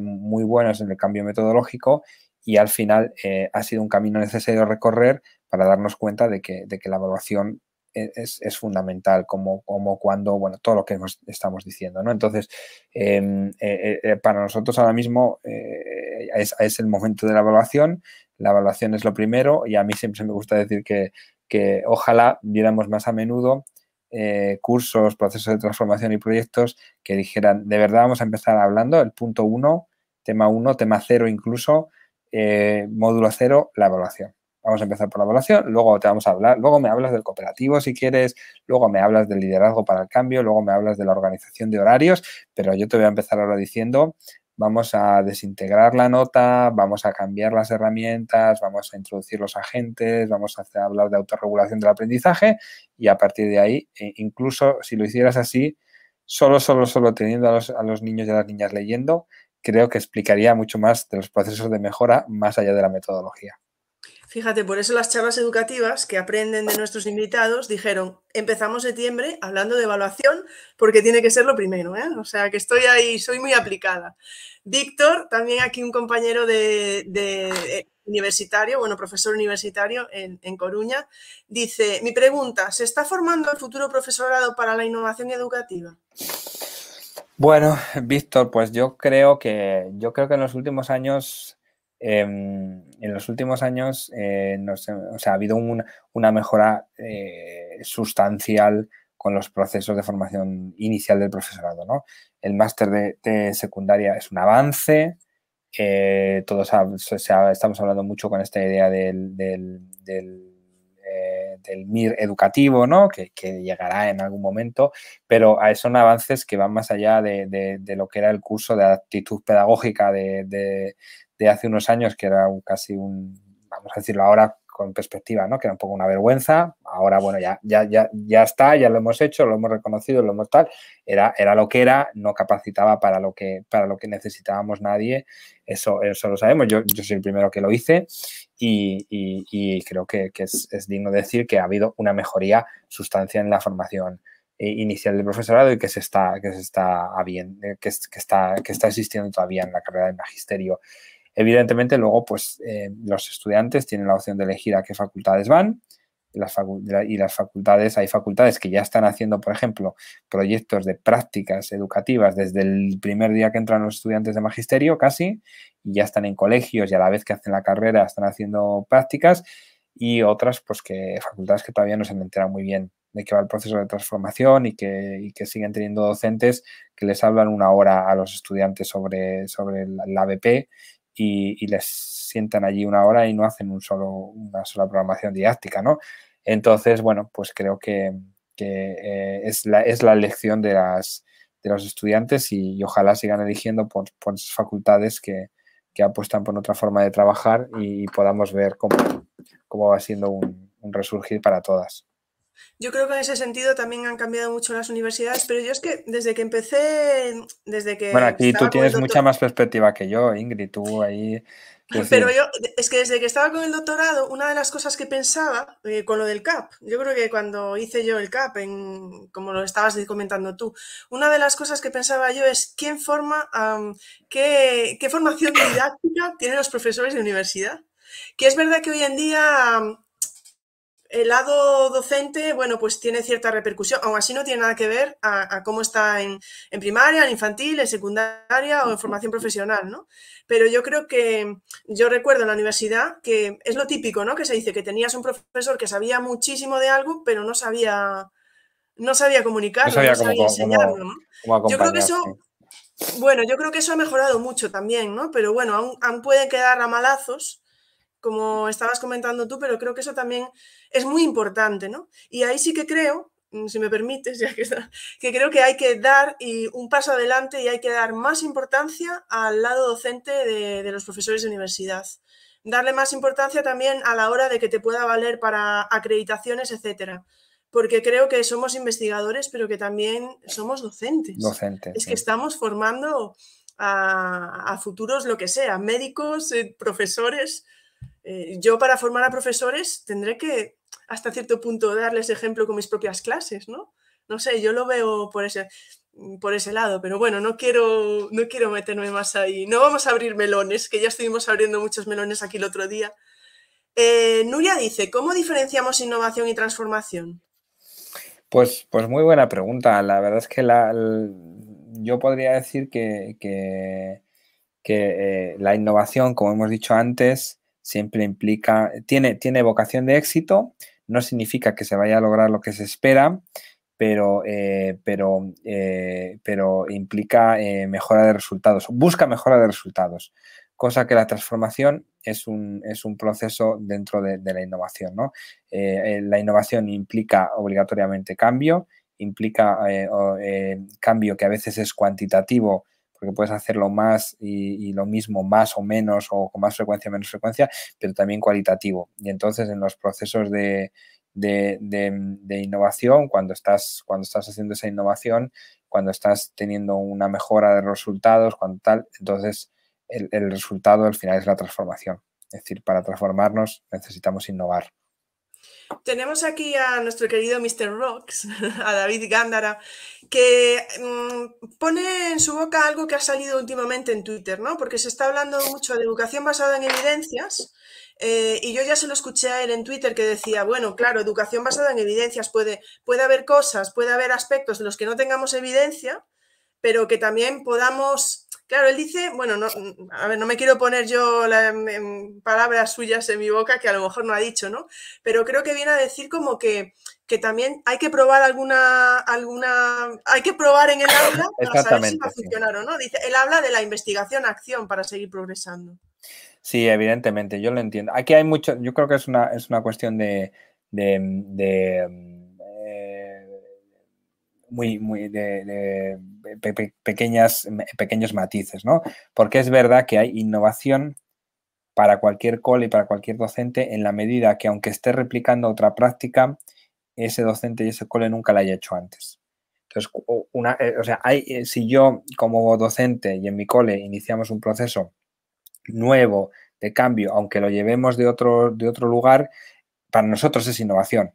muy buenos en el cambio metodológico y al final ha sido un camino necesario recorrer para darnos cuenta de que, la evaluación e, es, fundamental, como, cuando, bueno, todo lo que estamos diciendo, ¿no? Entonces, em, eh, eh, para nosotros ahora mismo eh, es, el momento de la evaluación, la evaluación es lo primero y a mí siempre me gusta decir que, que ojalá viéramos más a menudo cursos, procesos de transformación y proyectos que dijeran, de verdad vamos a empezar hablando, el punto uno, tema uno, tema cero incluso, módulo cero, la evaluación Vamos a empezar por la evaluación, luego te vamos a hablar, luego me hablas del cooperativo si quieres, luego me hablas del liderazgo para el cambio, luego me hablas de la organización de horarios, pero yo te voy a empezar ahora diciendo vamos a desintegrar la nota, vamos a cambiar las herramientas, vamos a introducir los agentes, vamos a hablar de autorregulación del aprendizaje y a partir de ahí, e incluso si lo hicieras así, solo, solo, solo teniendo a los niños y a las niñas leyendo, creo que explicaría mucho más de los procesos de mejora más allá de la metodología. Fíjate, por eso las charlas educativas que aprenden de nuestros invitados dijeron, empezamos septiembre hablando de evaluación porque tiene que ser lo primero, ¿eh? o sea que estoy ahí, soy muy aplicada. Víctor, también aquí un compañero de, eh, universitario, bueno, profesor universitario en, en, Coruña, dice, mi pregunta, ¿se está formando el futuro profesorado para la innovación educativa? Bueno, Víctor, pues yo creo que yo creo que en los últimos años Em, en los últimos años eh, ha habido una mejora eh, sustancial con los procesos de formación inicial del profesorado. El máster de, secundaria es un avance. Eh, todos estamos hablando mucho con esta idea del, MIR educativo, ¿no? Que, llegará en algún momento, pero son avances que van más allá de, lo que era el curso de actitud pedagógica de, de hace unos años, que era casi un, vamos a decirlo ahora con perspectiva, ¿no? Que era un poco una vergüenza. Ahora, bueno, ya, ya, ya, ya está, ya lo hemos hecho, lo hemos reconocido, lo hemos tal. Era, era lo que era, no capacitaba para lo que, para lo que necesitábamos nadie. Eso, eso lo sabemos. Yo, yo soy el primero que lo hice y, creo que, es, digno de decir que ha habido una mejoría sustancial en la formación eh, inicial del profesorado y que se está, que se está, bien, que, que, está, que está existiendo todavía en la carrera de magisterio. Evidentemente, luego, pues eh, los estudiantes tienen la opción de elegir a qué facultades van. Y las, facultades, hay facultades que ya están haciendo, por ejemplo, proyectos de prácticas educativas desde el primer día que entran los estudiantes de magisterio casi, y ya están en colegios y a la vez que hacen la carrera están haciendo prácticas, y otras, pues que facultades que todavía no se han enterado muy bien de qué va el proceso de transformación y que, y que siguen teniendo docentes que les hablan una hora a los estudiantes sobre, sobre la ABP y, les sientan allí una hora y no hacen un solo, una sola programación didáctica, ¿no? Entonces, bueno, pues creo que, eh, es, la, es la elección de, las, de los estudiantes y, ojalá sigan eligiendo por, por facultades que, que, apuestan por otra forma de trabajar y, podamos ver cómo, cómo va siendo un, un resurgir para todas. Yo creo que en ese sentido también han cambiado mucho las universidades, pero yo es que desde que empecé, desde que... Bueno, aquí tú tienes mucha más perspectiva que yo, Ingrid, tú ahí... Pero yo, es que desde que estaba con el doctorado, una de las cosas que pensaba eh, con lo del CAP, yo creo que cuando hice yo el CAP, en, como lo estabas comentando tú, una de las cosas que pensaba yo es quién forma, qué, qué formación didáctica tienen los profesores de universidad. Que es verdad que hoy en día el lado docente, bueno, pues tiene cierta repercusión, aún así no tiene nada que ver a, cómo está en, primaria, en infantil, en secundaria o en formación profesional, ¿no? Pero yo creo que, yo recuerdo en la universidad que es lo típico, ¿no? Que se dice que tenías un profesor que sabía muchísimo de algo, pero no sabía, no sabía comunicarlo, no sabía, enseñarlo, ¿no? yo creo que eso... Bueno, yo creo que eso ha mejorado mucho también, ¿no? Pero bueno, aún, aún pueden quedar ramalazos como estabas comentando tú, pero creo que eso también es muy importante, ¿no? Y ahí sí que creo, mm, si me permites, [LAUGHS] ya que, que creo que hay que dar y un paso adelante y hay que dar más importancia al lado docente de, los profesores de universidad. Darle más importancia también a la hora de que te pueda valer para acreditaciones, etcétera. Porque creo que somos investigadores, pero que también somos docentes. Docentes. Es que estamos formando a, futuros, lo que sea, médicos, eh, profesores, eh, yo para formar a profesores tendré que hasta cierto punto darles ejemplo con mis propias clases, ¿no? No sé, yo lo veo por ese, por ese lado, pero bueno, no quiero, no quiero meterme más ahí. No vamos a abrir melones, que ya estuvimos abriendo muchos melones aquí el otro día. Eh, Nuria dice, ¿cómo diferenciamos innovación y transformación? Pues, pues muy buena pregunta. La verdad es que la, yo podría decir que, que, eh, la innovación, como hemos dicho antes, siempre implica, tiene, tiene vocación de éxito, no significa que se vaya a lograr lo que se espera, pero, eh, pero, eh, pero implica eh, mejora de resultados, busca mejora de resultados. cosa que la transformación es un, es un proceso dentro de, la innovación. ¿no? La innovación implica obligatoriamente cambio, implica cambio que a veces es cuantitativo porque puedes hacerlo más y, lo mismo más o menos o con más frecuencia menos frecuencia, pero también cualitativo. Y entonces en los procesos de, innovación, cuando estás, cuando estás haciendo esa innovación, cuando estás teniendo una mejora de resultados, cuando tal, entonces el, el resultado al final es la transformación. Es decir, para transformarnos necesitamos innovar. Tenemos aquí a nuestro querido Mr. Rocks, [LAUGHS] a David Gándara, que mm, pone en su boca algo que ha salido últimamente en Twitter, ¿no? Porque se está hablando mucho de educación basada en evidencias. Eh, y yo ya se lo escuché a él en Twitter que decía, bueno, claro, educación basada en evidencias puede, puede haber cosas, puede haber aspectos de los que no tengamos evidencia, pero que también podamos Claro, él dice, bueno, no, a ver, no me quiero poner yo en, palabras suyas en mi boca que a lo mejor no ha dicho, ¿no? Pero creo que viene a decir como que, que también hay que probar alguna, alguna, hay que probar en el aula para saber si va a funcionar o no. Dice, él habla de la investigación-acción para seguir progresando. Sí, evidentemente, yo lo entiendo. Aquí hay mucho, yo creo que es una, es una cuestión de, de muy, muy de, pequeñas, pequeños matices, ¿no? Porque es verdad que hay innovación para cualquier cole y para cualquier docente en la medida que aunque esté replicando otra práctica, ese docente y ese cole nunca la haya hecho antes. Entonces, una, eh, o sea, hay, eh, si yo como docente y en mi cole iniciamos un proceso nuevo de cambio, aunque lo llevemos de otro, de otro lugar, para nosotros es innovación.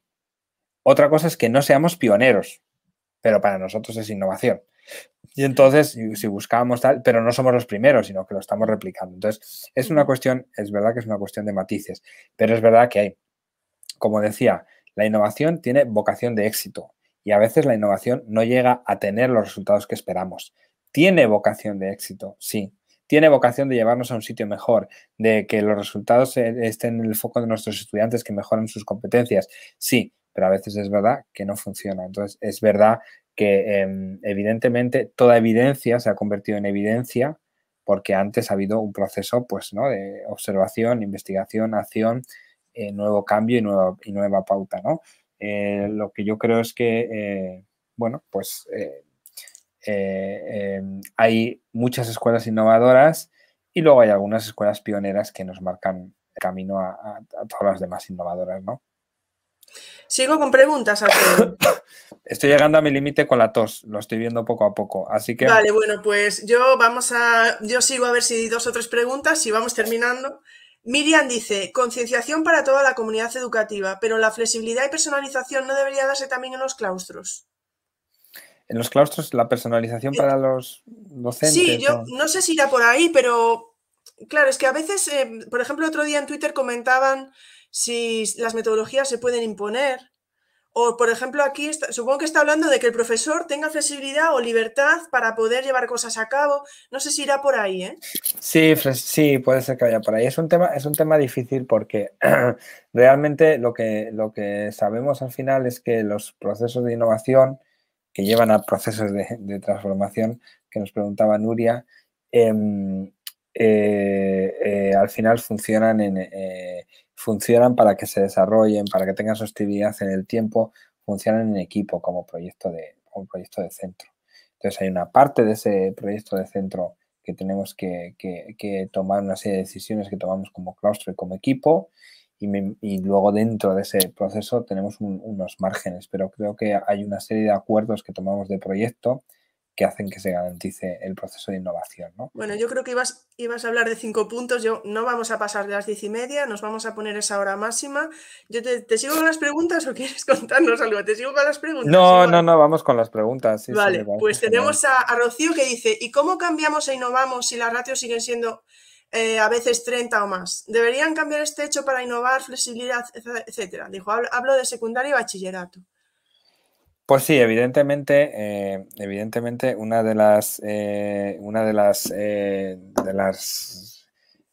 Otra cosa es que no seamos pioneros, pero para nosotros es innovación. Y entonces, si buscamos tal, pero no somos los primeros, sino que lo estamos replicando. Entonces, es una cuestión, es verdad que es una cuestión de matices, pero es verdad que hay, como decía, la innovación tiene vocación de éxito y a veces la innovación no llega a tener los resultados que esperamos. Tiene vocación de éxito, sí. Tiene vocación de llevarnos a un sitio mejor, de que los resultados estén en el foco de nuestros estudiantes, que mejoren sus competencias, sí pero a veces es verdad que no funciona. Entonces, es verdad que em, evidentemente toda evidencia se ha convertido en evidencia porque antes ha habido un proceso pues, ¿no? de observación, investigación, acción, eh, nuevo cambio y nueva, y nueva pauta. ¿no? Eh, lo que yo creo es que, eh, bueno, pues em, hay muchas escuelas innovadoras y luego hay algunas escuelas pioneras que nos marcan camino a, a todas las demás innovadoras, ¿no? Sigo con preguntas. [COUGHS] Estoy llegando a mi límite con la tos, lo estoy viendo poco a poco, así que... Vale, bueno, pues yo vamos a... Yo sigo a ver si dos o tres preguntas y vamos terminando. Miriam dice, concienciación para toda la comunidad educativa, pero la flexibilidad y personalización no debería darse también en los claustros. En los claustros, la personalización para los docentes. Sí, yo no sé si irá por ahí, pero claro, es que a veces, eh, por ejemplo, otro día en Twitter comentaban si las metodologías se pueden imponer. O, por ejemplo, aquí supongo que está hablando de que el profesor tenga flexibilidad o libertad para poder llevar cosas a cabo. No sé si irá por ahí, ¿eh? Sí, sí, puede ser que vaya por ahí. Es un tema, es un tema difícil porque [CLEARS THROAT] realmente lo que, lo que sabemos al final es que los procesos de innovación que llevan a procesos de, transformación que nos preguntaba Nuria, em, eh, eh, al final funcionan en, eh, funcionan para que se desarrollen, para que tengan sostenibilidad en el tiempo, funcionan en equipo como proyecto de, proyecto de centro. Entonces hay una parte de ese proyecto de centro que tenemos que, tomar una serie de decisiones que tomamos como claustro y como equipo y, luego dentro de ese proceso tenemos unos márgenes, pero creo que hay una serie de acuerdos que tomamos de proyecto que hacen que se garantice el proceso de innovación. ¿no? Bueno, yo creo que ibas, ibas a hablar de cinco puntos. Yo no vamos a pasar de las diez y media, nos vamos a poner esa hora máxima. Yo te, sigo con las preguntas o [LAUGHS] quieres contarnos algo? ¿Te sigo con las preguntas? No, no, no, vamos con las preguntas. vale, pues tenemos a, Rocío que dice, ¿y cómo cambiamos e innovamos si las ratios siguen siendo eh, a veces 30 o más? ¿Deberían cambiar este hecho para innovar, flexibilidad, etcétera? Dijo, hablo de secundaria y bachillerato. Pues sí, evidentemente, eh, evidentemente una de las, eh, una de las, eh, de las,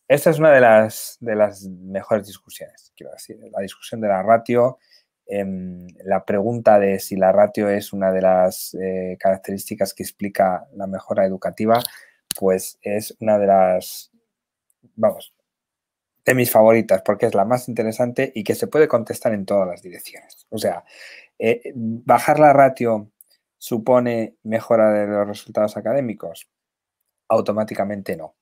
esta es una de las, de las mejores discusiones, quiero decir, la discusión de la ratio, em, la pregunta de si la ratio es una de las características que explica la mejora educativa, pues es una de las vamos, de mis favoritas, porque es la más interesante y que se puede contestar en todas las direcciones. O sea, eh, bajar la ratio supone mejora de los resultados académicos. Automáticamente no.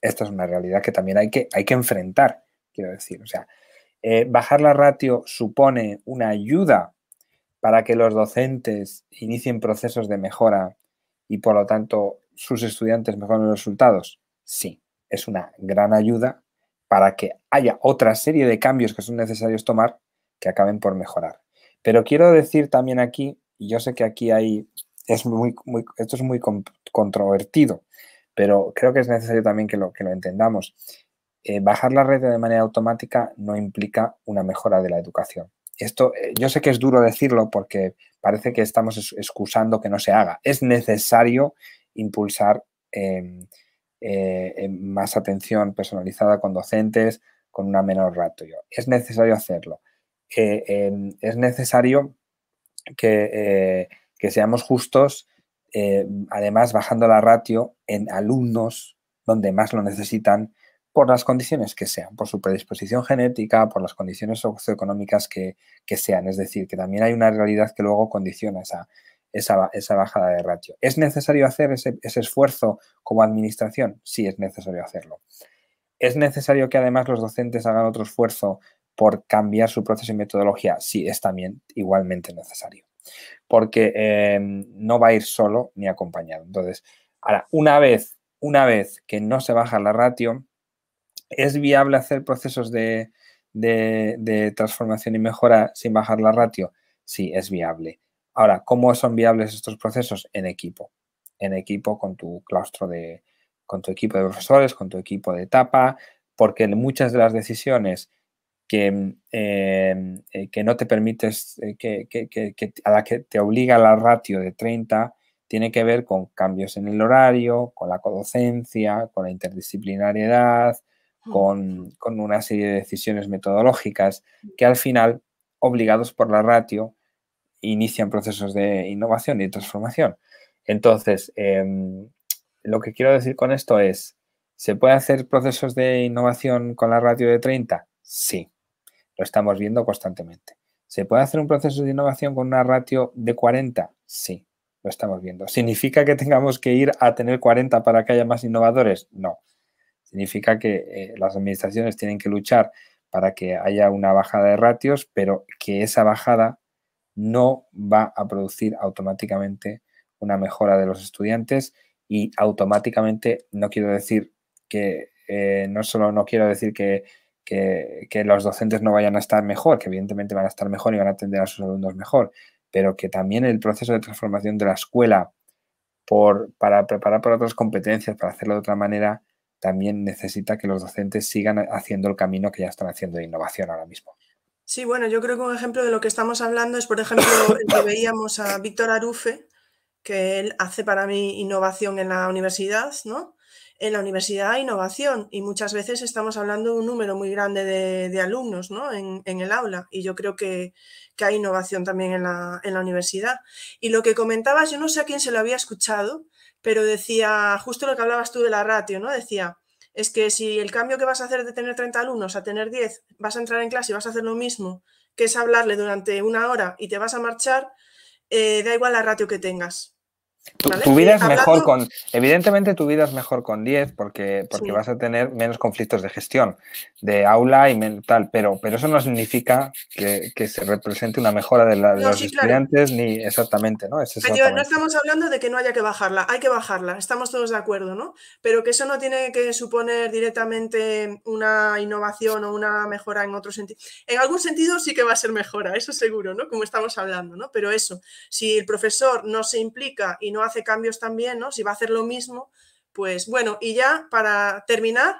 Esta es una realidad que también hay que, hay que enfrentar, quiero decir. O sea, eh, bajar la ratio supone una ayuda para que los docentes inicien procesos de mejora y por lo tanto sus estudiantes mejoren los resultados? Sí, es una gran ayuda para que haya otra serie de cambios que son necesarios tomar que acaben por mejorar. Pero quiero decir también aquí, y yo sé que aquí hay, es muy, muy esto es muy controvertido, pero creo que es necesario también que lo, que lo entendamos. Eh, bajar la red de manera automática no implica una mejora de la educación. Esto, eh, yo sé que es duro decirlo porque parece que estamos excusando que no se haga. Es necesario impulsar em, eh, em, más atención personalizada con docentes, con una menor ratio. Es necesario hacerlo. Em, es necesario que, que seamos justos, además bajando la ratio en alumnos donde más lo necesitan por las condiciones que sean, por su predisposición genética, por las condiciones socioeconómicas que, sean. Es decir, que también hay una realidad que luego condiciona esa, esa, bajada de ratio. ¿Es necesario hacer ese, esfuerzo como administración? Sí, es necesario hacerlo. ¿Es necesario que además los docentes hagan otro esfuerzo por cambiar su proceso y metodología? Sí, es también igualmente necesario. Porque eh, no va a ir solo ni acompañado. Entonces, ahora, una vez, una vez que no se baja la ratio, ¿Es viable hacer procesos de, transformación y mejora sin bajar la ratio? Sí, es viable. Ahora, ¿cómo son viables estos procesos? En equipo. En equipo con tu claustro de, con tu equipo de profesores, con tu equipo de etapa, porque muchas de las decisiones que, em, eh, que no te permites, eh, que, a la que te obliga la ratio de 30, tiene que ver con cambios en el horario, con la codocencia, con la interdisciplinariedad, con, una serie de decisiones metodológicas que al final, obligados por la ratio, inician procesos de innovación y transformación. Entonces, em, lo que quiero decir con esto es, ¿se puede hacer procesos de innovación con la ratio de 30? Sí, lo estamos viendo constantemente. ¿Se puede hacer un proceso de innovación con una ratio de 40? Sí, lo estamos viendo. ¿Significa que tengamos que ir a tener 40 para que haya más innovadores? No. Significa que eh, las administraciones tienen que luchar para que haya una bajada de ratios, pero que esa bajada no va a producir automáticamente una mejora de los estudiantes y automáticamente no quiero decir que, eh, no solo no quiero decir que, que, los docentes no vayan a estar mejor, que evidentemente van a estar mejor y van a atender a sus alumnos mejor, pero que también el proceso de transformación de la escuela por, para preparar para otras competencias, para hacerlo de otra manera, también necesita que los docentes sigan haciendo el camino que ya están haciendo de innovación ahora mismo. Sí, bueno, yo creo que un ejemplo de lo que estamos hablando es, por ejemplo, el que [LAUGHS] veíamos a Víctor Arufe, que él hace para mí innovación en la universidad, ¿no? En la universidad hay innovación y muchas veces estamos hablando de un número muy grande de, alumnos ¿no? en, el aula y yo creo que, hay innovación también en la, en la, universidad. Y lo que comentabas, yo no sé a quién se lo había escuchado, pero decía, justo lo que hablabas tú de la ratio, ¿no? Decía, es que si el cambio que vas a hacer de tener 30 alumnos a tener 10, vas a entrar en clase y vas a hacer lo mismo, que es hablarle durante una hora y te vas a marchar, eh, da igual la ratio que tengas. Tu, vida es mejor con, evidentemente tu vida es mejor con 10 porque, porque vas a tener menos conflictos de gestión, de aula y tal, pero, pero eso no significa que, se represente una mejora de, los estudiantes ni exactamente, ¿no? Es no estamos hablando de que no haya que bajarla, hay que bajarla, estamos todos de acuerdo, ¿no? Pero que eso no tiene que suponer directamente una innovación o una mejora en otro sentido. En algún sentido sí que va a ser mejora, eso seguro, ¿no? Como estamos hablando, ¿no? Pero eso, si el profesor no se implica y no hace cambios también, ¿no? Si va a hacer lo mismo, pues bueno, y ya para terminar,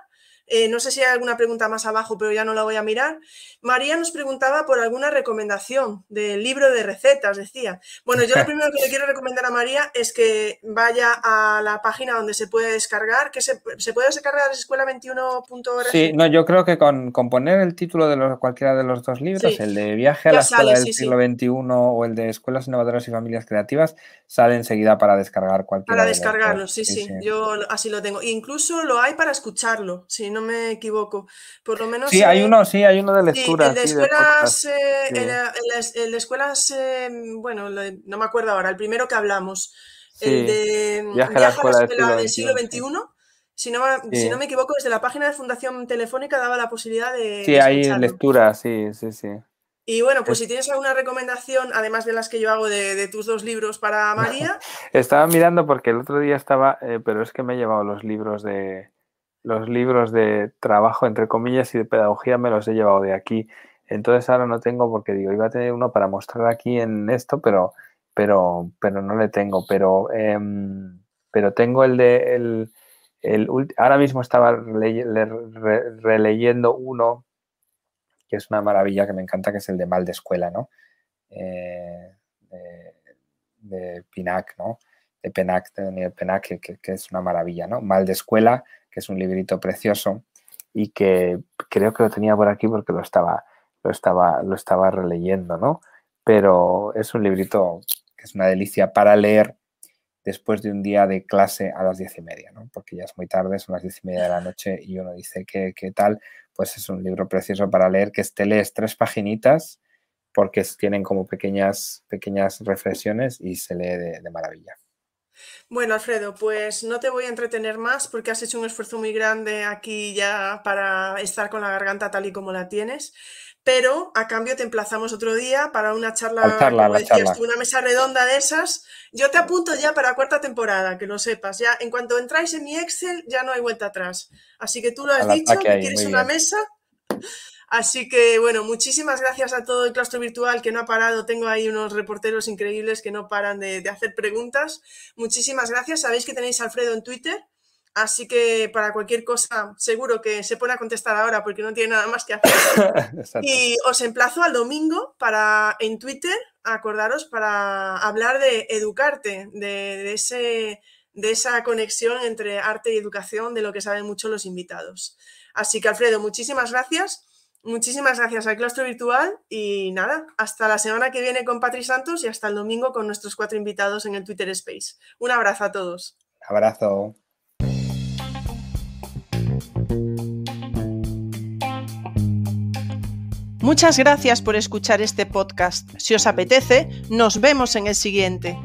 Eh, no sé si hay alguna pregunta más abajo, pero ya no la voy a mirar. María nos preguntaba por alguna recomendación del libro de recetas, decía. Bueno, yo lo [LAUGHS] primero que le quiero recomendar a María es que vaya a la página donde se puede descargar, que se, puede descargar escuela21.org. Sí, no, yo creo que con, poner el título de cualquiera de los dos libros, el de Viaje a la Escuela del siglo XXI o el de Escuelas Innovadoras y Familias Creativas, sale enseguida para descargar cualquiera. Para descargarlo, sí, sí, yo así lo tengo. Incluso lo hay para escucharlo, si no me equivoco. Por lo menos. Sí, hay uno, sí, hay uno de lectura. el de escuelas, eh, el, de escuelas, eh, bueno, no me acuerdo ahora, el primero que hablamos. El de Viaje a la Escuela, del siglo XXI. Si no, si no me equivoco, desde la página de Fundación Telefónica daba la posibilidad de. Sí, hay lectura, sí, sí, sí. Y bueno, pues si tienes alguna recomendación, además de las que yo hago de, tus dos libros para [LAUGHS] María. estaba mirando porque el otro día estaba, eh, pero es que me he llevado los libros de los libros de trabajo, entre comillas, y de pedagogía me los he llevado de aquí. Entonces ahora no tengo porque digo, iba a tener uno para mostrar aquí en esto, pero, pero, pero no le tengo. Pero, em, pero tengo el de el, el, ahora mismo estaba releyendo uno que es una maravilla que me encanta, que es el de Mal de Escuela, ¿no? Eh, de, Pinac, ¿no? De Penac, de Daniel Penac, que, es una maravilla, ¿no? Mal de Escuela, que es un librito precioso y que creo que lo tenía por aquí porque lo estaba, lo estaba, lo estaba releyendo, ¿no? Pero es un librito que es una delicia para leer después de un día de clase a las diez y media, ¿no? Porque ya es muy tarde, son las diez y media de la noche y uno dice, ¿qué, qué tal? pues es un libro precioso para leer que te lees tres paginitas porque tienen como pequeñas, pequeñas reflexiones y se lee de, maravilla. Bueno, Alfredo, pues no te voy a entretener más porque has hecho un esfuerzo muy grande aquí ya para estar con la garganta tal y como la tienes pero a cambio te emplazamos otro día para una charla, una mesa redonda de esas. Yo te apunto ya para cuarta temporada, que lo sepas. Ya en cuanto entráis en mi Excel, ya no hay vuelta atrás. Así que tú lo has dicho, que quieres una mesa. Así que bueno, muchísimas gracias a todo el claustro virtual que no ha parado. Tengo ahí unos reporteros increíbles que no paran de, de hacer preguntas. Muchísimas gracias. Sabéis que tenéis a Alfredo en Twitter. Así que para cualquier cosa, seguro que se pone a contestar ahora porque no tiene nada más que hacer. [LAUGHS] y os emplazo al domingo para en Twitter, acordaros, para hablar de educarte, de, ese, de esa conexión entre arte y educación, de lo que saben mucho los invitados. Así que, Alfredo, muchísimas gracias. Muchísimas gracias al claustro virtual y nada, hasta la semana que viene con Patri Santos y hasta el domingo con nuestros cuatro invitados en el Twitter Space. Un abrazo a todos. Abrazo. Muchas gracias por escuchar este podcast. Si os apetece, nos vemos en el siguiente.